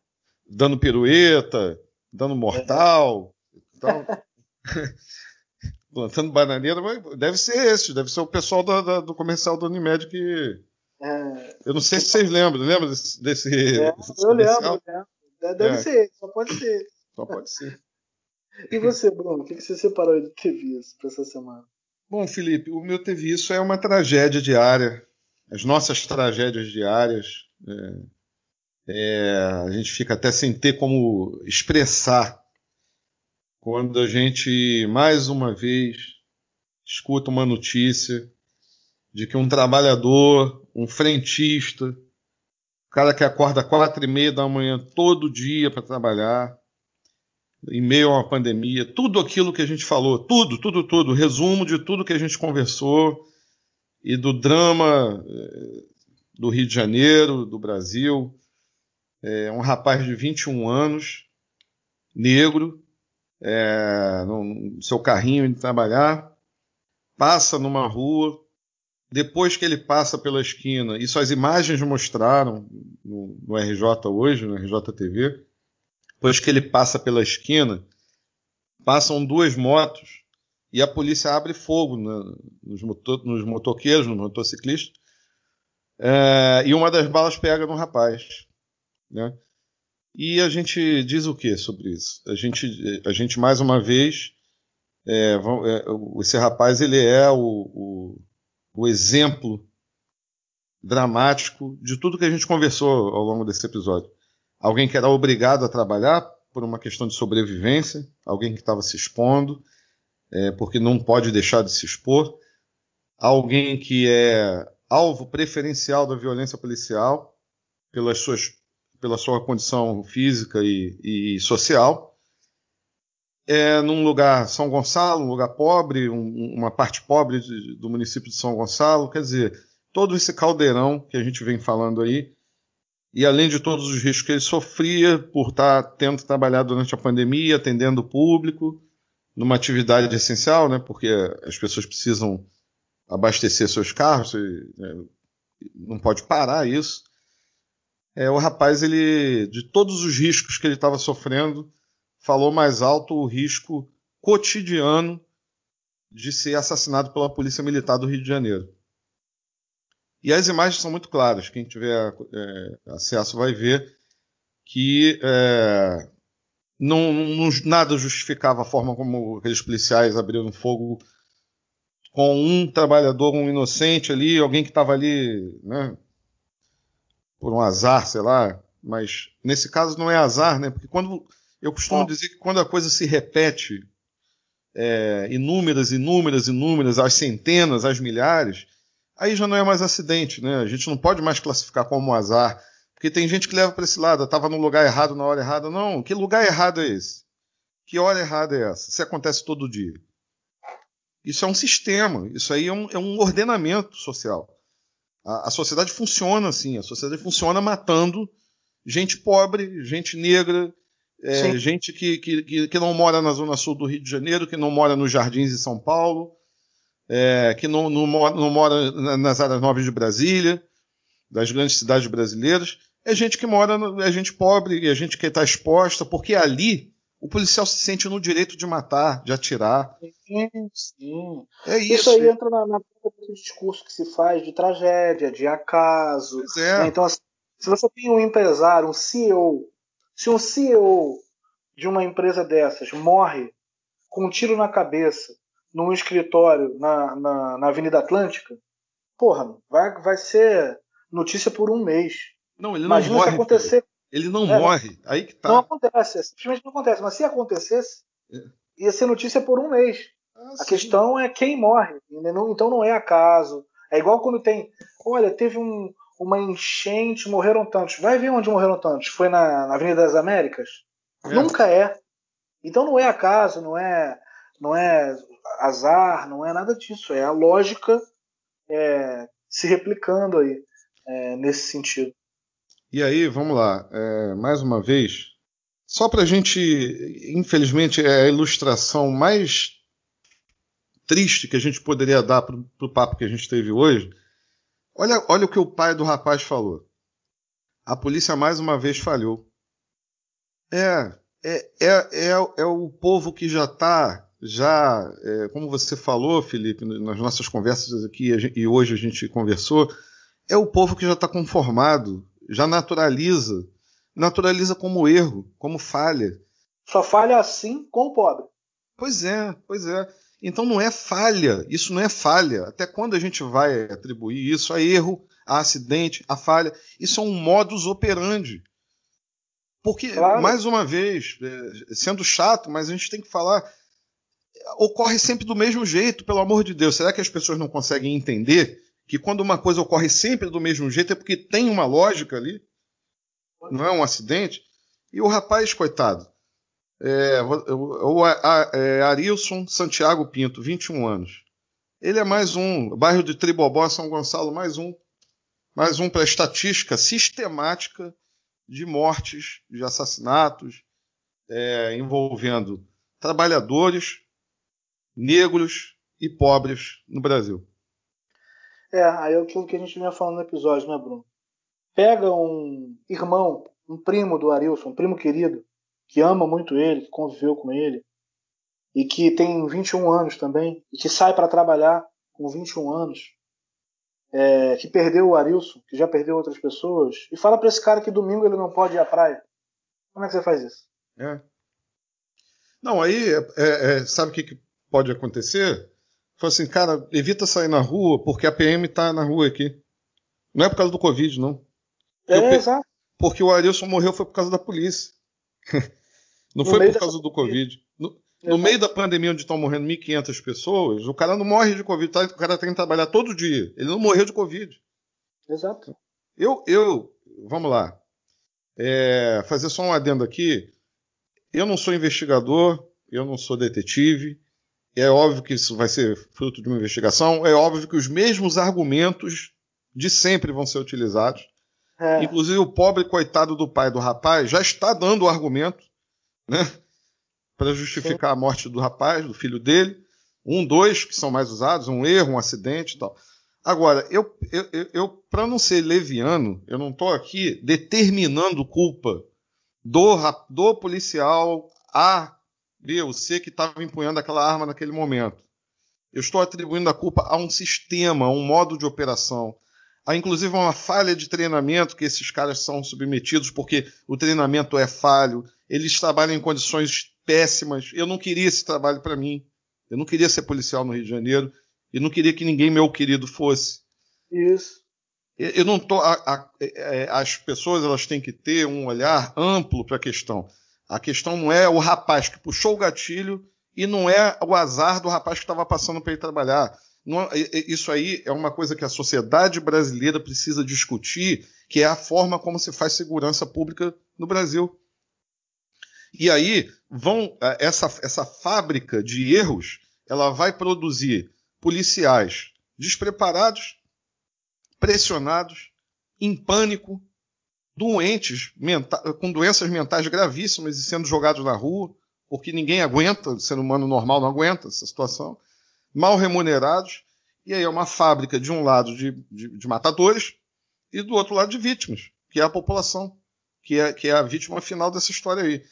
dando pirueta, dando mortal. Então, plantando bananeira, deve ser esse, deve ser o pessoal da, do comercial da Unimed que. É. Eu não sei se vocês lembram, lembra desse. desse, é, eu lembro, Deve é. ser, só pode ser. Só pode ser. E você, Bruno, o que você separou aí do TV para essa semana? Bom, Felipe, o meu teve isso é uma tragédia diária. As nossas tragédias diárias. É, é, a gente fica até sem ter como expressar quando a gente, mais uma vez, escuta uma notícia de que um trabalhador, um frentista, o cara que acorda quatro e meia da manhã todo dia para trabalhar, em meio a uma pandemia, tudo aquilo que a gente falou, tudo, tudo, tudo, resumo de tudo que a gente conversou e do drama eh, do Rio de Janeiro, do Brasil. É um rapaz de 21 anos, negro, é, no seu carrinho indo trabalhar, passa numa rua, depois que ele passa pela esquina, isso as imagens mostraram no, no RJ hoje, no RJTV, depois que ele passa pela esquina, passam duas motos e a polícia abre fogo né, nos, motor, nos, motoqueiros, nos motociclistas, é, e uma das balas pega no rapaz. Né? E a gente diz o que sobre isso? A gente, a gente mais uma vez, é, é, esse rapaz ele é o, o, o exemplo dramático de tudo que a gente conversou ao longo desse episódio alguém que era obrigado a trabalhar por uma questão de sobrevivência, alguém que estava se expondo, é, porque não pode deixar de se expor, alguém que é alvo preferencial da violência policial pelas suas, pela sua condição física e, e social. É num lugar São Gonçalo, um lugar pobre, um, uma parte pobre de, do município de São Gonçalo, quer dizer, todo esse caldeirão que a gente vem falando aí, e além de todos os riscos que ele sofria por estar tendo trabalhado durante a pandemia, atendendo o público, numa atividade essencial, né, porque as pessoas precisam abastecer seus carros, e, né, não pode parar isso. É, o rapaz, ele, de todos os riscos que ele estava sofrendo, falou mais alto o risco cotidiano de ser assassinado pela Polícia Militar do Rio de Janeiro. E as imagens são muito claras. Quem tiver é, acesso vai ver que é, não, não, nada justificava a forma como aqueles policiais abriram fogo com um trabalhador, um inocente ali, alguém que estava ali, né, por um azar, sei lá. Mas nesse caso não é azar, né? Porque quando eu costumo dizer que quando a coisa se repete é, inúmeras, inúmeras, inúmeras, às centenas, às milhares, aí já não é mais acidente, né? A gente não pode mais classificar como azar, porque tem gente que leva para esse lado, estava no lugar errado na hora errada. Não, que lugar errado é esse? Que hora errada é essa? Se acontece todo dia. Isso é um sistema, isso aí é um, é um ordenamento social. A, a, sociedade funciona assim, a sociedade funciona matando gente pobre, gente negra, é, gente que, que, que, não mora na zona sul do Rio de Janeiro, que não mora nos jardins de São Paulo, é, que não, não, mora, não, mora, nas áreas nobres de Brasília, das grandes cidades brasileiras, é gente que mora, é gente pobre, é gente que está exposta, porque ali o policial se sente no direito de matar, de atirar. Sim, sim. É isso. Isso aí entra na, na do discurso que se faz de tragédia, de acaso. É. Né? Então, assim, se você tem um empresário, um CEO, se um CEO de uma empresa dessas morre com um tiro na cabeça num escritório na, na, na Avenida Atlântica, porra, vai, vai ser notícia por um mês. Não, ele Imagina não morre. se acontecer. Ele não É, morre. Aí que tá. Não acontece, simplesmente não acontece. Mas se acontecesse, É. ia ser notícia por um mês. Ah, A sim. questão é quem morre. Então não é acaso. É igual quando tem. Olha, teve um- uma enchente, morreram tantos. Vai ver onde morreram tantos. Foi na, na Avenida das Américas? É. Nunca é. Então não é acaso, não é, não é azar, não é nada disso. É a lógica é, se replicando aí é, nesse sentido. E aí, vamos lá, é, mais uma vez, só para a gente, infelizmente, é a ilustração mais triste que a gente poderia dar para o papo que a gente teve hoje. Olha, olha o que o pai do rapaz falou. A polícia mais uma vez falhou. É, é, é, é, é o povo que já está, já, é, como você falou, Felipe, nas nossas conversas aqui e hoje a gente conversou, é o povo que já está conformado, já naturaliza, naturaliza como erro, como falha. Só falha assim com o pobre. Pois é, pois é. Então não é falha, isso não é falha. Até quando a gente vai atribuir isso a erro, a acidente, a falha? Isso é um modus operandi. Porque, Claro. mais uma vez, é, sendo chato, mas a gente tem que falar, ocorre sempre do mesmo jeito, pelo amor de Deus. Será que as pessoas não conseguem entender que quando uma coisa ocorre sempre do mesmo jeito é porque tem uma lógica ali? Não é um acidente? E o rapaz, coitado, é, o, é, Arilson Santiago Pinto, 21 anos. Ele é mais um, bairro de Tribobó, São Gonçalo, mais um, mais um para estatística sistemática de mortes, de assassinatos, é, envolvendo trabalhadores, negros e pobres no Brasil. É, aí é aquilo que a gente vinha falando no episódio, né, Bruno? Pega um irmão, um primo do Arilson, um primo querido, que ama muito ele, que conviveu com ele, e que tem 21 anos também, e que sai para trabalhar com 21 anos, é, que perdeu o Arilson, que já perdeu outras pessoas, e fala para esse cara que domingo ele não pode ir à praia. Como é que você faz isso? É. Não, aí, é, é, sabe o que, que pode acontecer? Fala assim, cara, evita sair na rua porque a PM tá na rua aqui. Não é por causa do Covid, não. É, exato. Porque o Arilson morreu foi por causa da polícia. não No foi por causa do Covid. No, no meio da pandemia, onde estão morrendo 1.500 pessoas, o cara não morre de Covid, tá? o cara tem que trabalhar todo dia. Ele não morreu de Covid. Exato. Eu, eu vamos lá. É, fazer só um adendo aqui. Eu não sou investigador, eu não sou detetive. É óbvio que isso vai ser fruto de uma investigação. É óbvio que os mesmos argumentos de sempre vão ser utilizados. É, Inclusive, o pobre coitado do pai do rapaz já está dando o argumento, né? Para justificar a morte do rapaz, do filho dele. Um, dois, que são mais usados, um erro, um acidente e tal. Agora, eu, eu, eu, para não ser leviano, eu não estou aqui determinando culpa do, do policial A, B ou C que estava empunhando aquela arma naquele momento. Eu estou atribuindo a culpa a um sistema, a um modo de operação, Há inclusive uma falha de treinamento que esses caras são submetidos porque o treinamento é falho, eles trabalham em condições péssimas. Eu não queria esse trabalho para mim. Eu não queria ser policial no Rio de Janeiro e não queria que ninguém meu querido fosse. isso. Eu não tô, a- a- é, as pessoas elas têm que ter um olhar amplo para a questão. A questão não é o rapaz que puxou o gatilho e não é o azar do rapaz que estava passando para ir trabalhar. Não- é- é- isso aí é uma coisa que a sociedade brasileira precisa discutir, que é a forma como se faz segurança pública no Brasil. E aí vão eh, essa, essa fábrica de erros, ela vai produzir policiais despreparados, pressionados, em pânico, doentes, com doenças mentais gravíssimas e sendo jogados na rua, porque ninguém aguenta, o ser humano normal não aguenta essa situação, mal remunerados, e aí é uma fábrica de um lado de, de, de matadores e do outro lado de vítimas, que é a população, que é, que é a vítima final dessa história aí.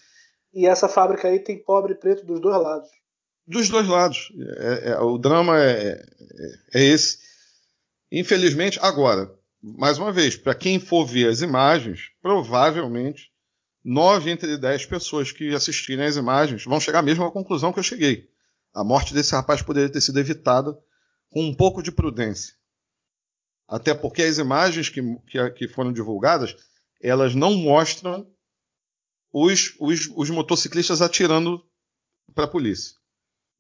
E essa fábrica aí tem pobre e preto dos dois lados. Dos dois lados. É- é- o drama é, é- é esse. Infelizmente, agora, mais uma vez, para quem for ver as imagens, provavelmente nove entre dez pessoas que assistirem às imagens vão chegar mesmo à conclusão que eu cheguei. A morte desse rapaz poderia ter sido evitada com um pouco de prudência. Até porque as imagens que, que, que foram divulgadas, elas não mostram os, os, os motociclistas atirando para a polícia.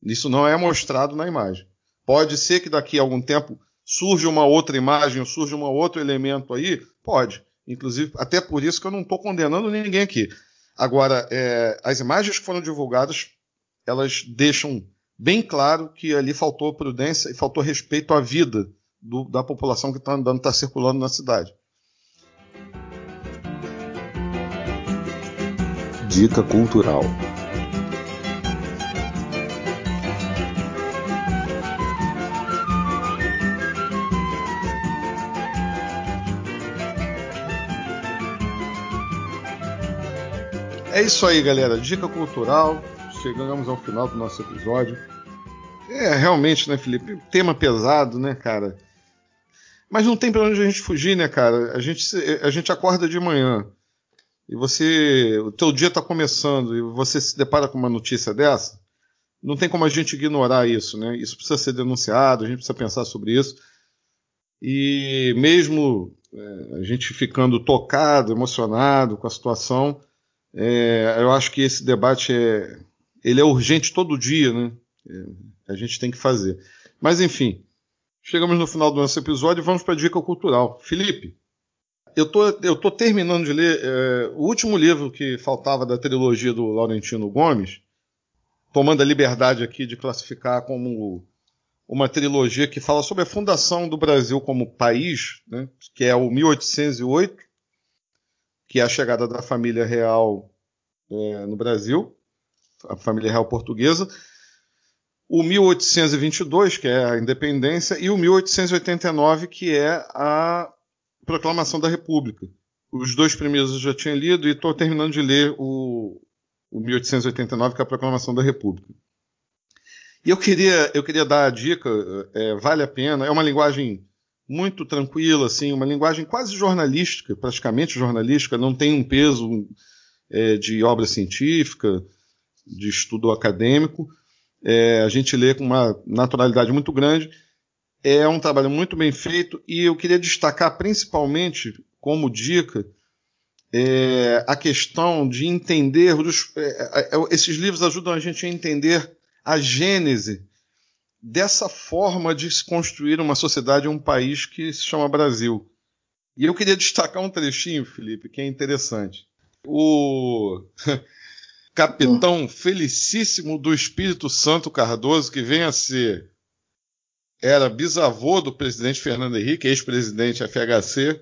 Isso não é mostrado na imagem. Pode ser que daqui a algum tempo surja uma outra imagem, surja um outro elemento aí? Pode. Inclusive, até por isso que eu não estou condenando ninguém aqui. Agora, é, as imagens que foram divulgadas, elas deixam bem claro que ali faltou prudência e faltou respeito à vida do, da população que está andando, está circulando na cidade. Dica cultural. É isso aí, galera. Dica cultural. Chegamos ao final do nosso episódio. É, realmente, né, Felipe? Tema pesado, né, cara? Mas não tem pra onde a gente fugir, né, cara? A gente, a gente acorda de manhã e você. O teu dia tá começando e você se depara com uma notícia dessa. Não tem como a gente ignorar isso, né? Isso precisa ser denunciado, a gente precisa pensar sobre isso. E mesmo é, a gente ficando tocado, emocionado com a situação, é, eu acho que esse debate é, ele é urgente todo dia, né? É, a gente tem que fazer. Mas enfim, chegamos no final do nosso episódio e vamos para a dica cultural. Felipe, eu tô, eu tô terminando de ler é, o último livro que faltava da trilogia do Laurentino Gomes, tomando a liberdade aqui de classificar como uma trilogia que fala sobre a fundação do Brasil como país, né, que é o 1808, que é a chegada da família real é, no Brasil, a família real portuguesa, o 1822, que é a independência, e o 1889, que é a proclamação da República. Os dois primeiros eu já tinha lido e estou terminando de ler o, o 1889, que é a proclamação da República. E eu queria, eu queria dar a dica, é, vale a pena, é uma linguagem muito tranquila, assim, uma linguagem quase jornalística, praticamente jornalística, não tem um peso é, de obra científica, de estudo acadêmico. É, a gente lê com uma naturalidade muito grande. É um trabalho muito bem feito e eu queria destacar principalmente como dica é, a questão de entender os, é, é, é, esses livros ajudam a gente a entender a gênese dessa forma de se construir uma sociedade, um país que se chama Brasil. E eu queria destacar um trechinho, Felipe, que é interessante. O capitão felicíssimo do Espírito Santo Cardoso, que vem a ser era bisavô do presidente Fernando Henrique, ex-presidente FHC,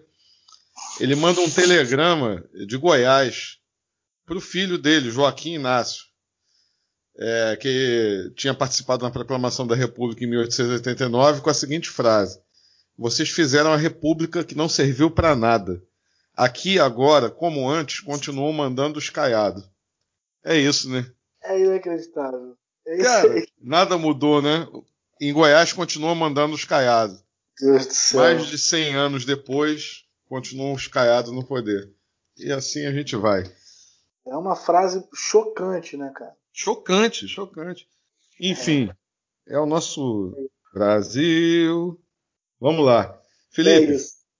ele manda um telegrama de Goiás para o filho dele, Joaquim Inácio é, que tinha participado na proclamação da República em 1889 com a seguinte frase: Vocês fizeram a República que não serviu para nada. Aqui agora, como antes, continuam mandando os caiados. É isso, né? É inacreditável. É Cara, nada mudou, né? Em Goiás continua mandando os caiados. Deus do céu. Mais de 100 anos depois, continuam os caiados no poder. E assim a gente vai. É uma frase chocante, né, cara? Chocante, chocante. Enfim, é, é o nosso Brasil. Vamos lá. Felipe, é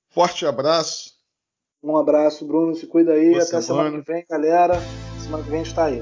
forte abraço. Um abraço, Bruno. Se cuida aí. Boa Até semana. semana que vem, galera. Semana que vem a gente tá aí.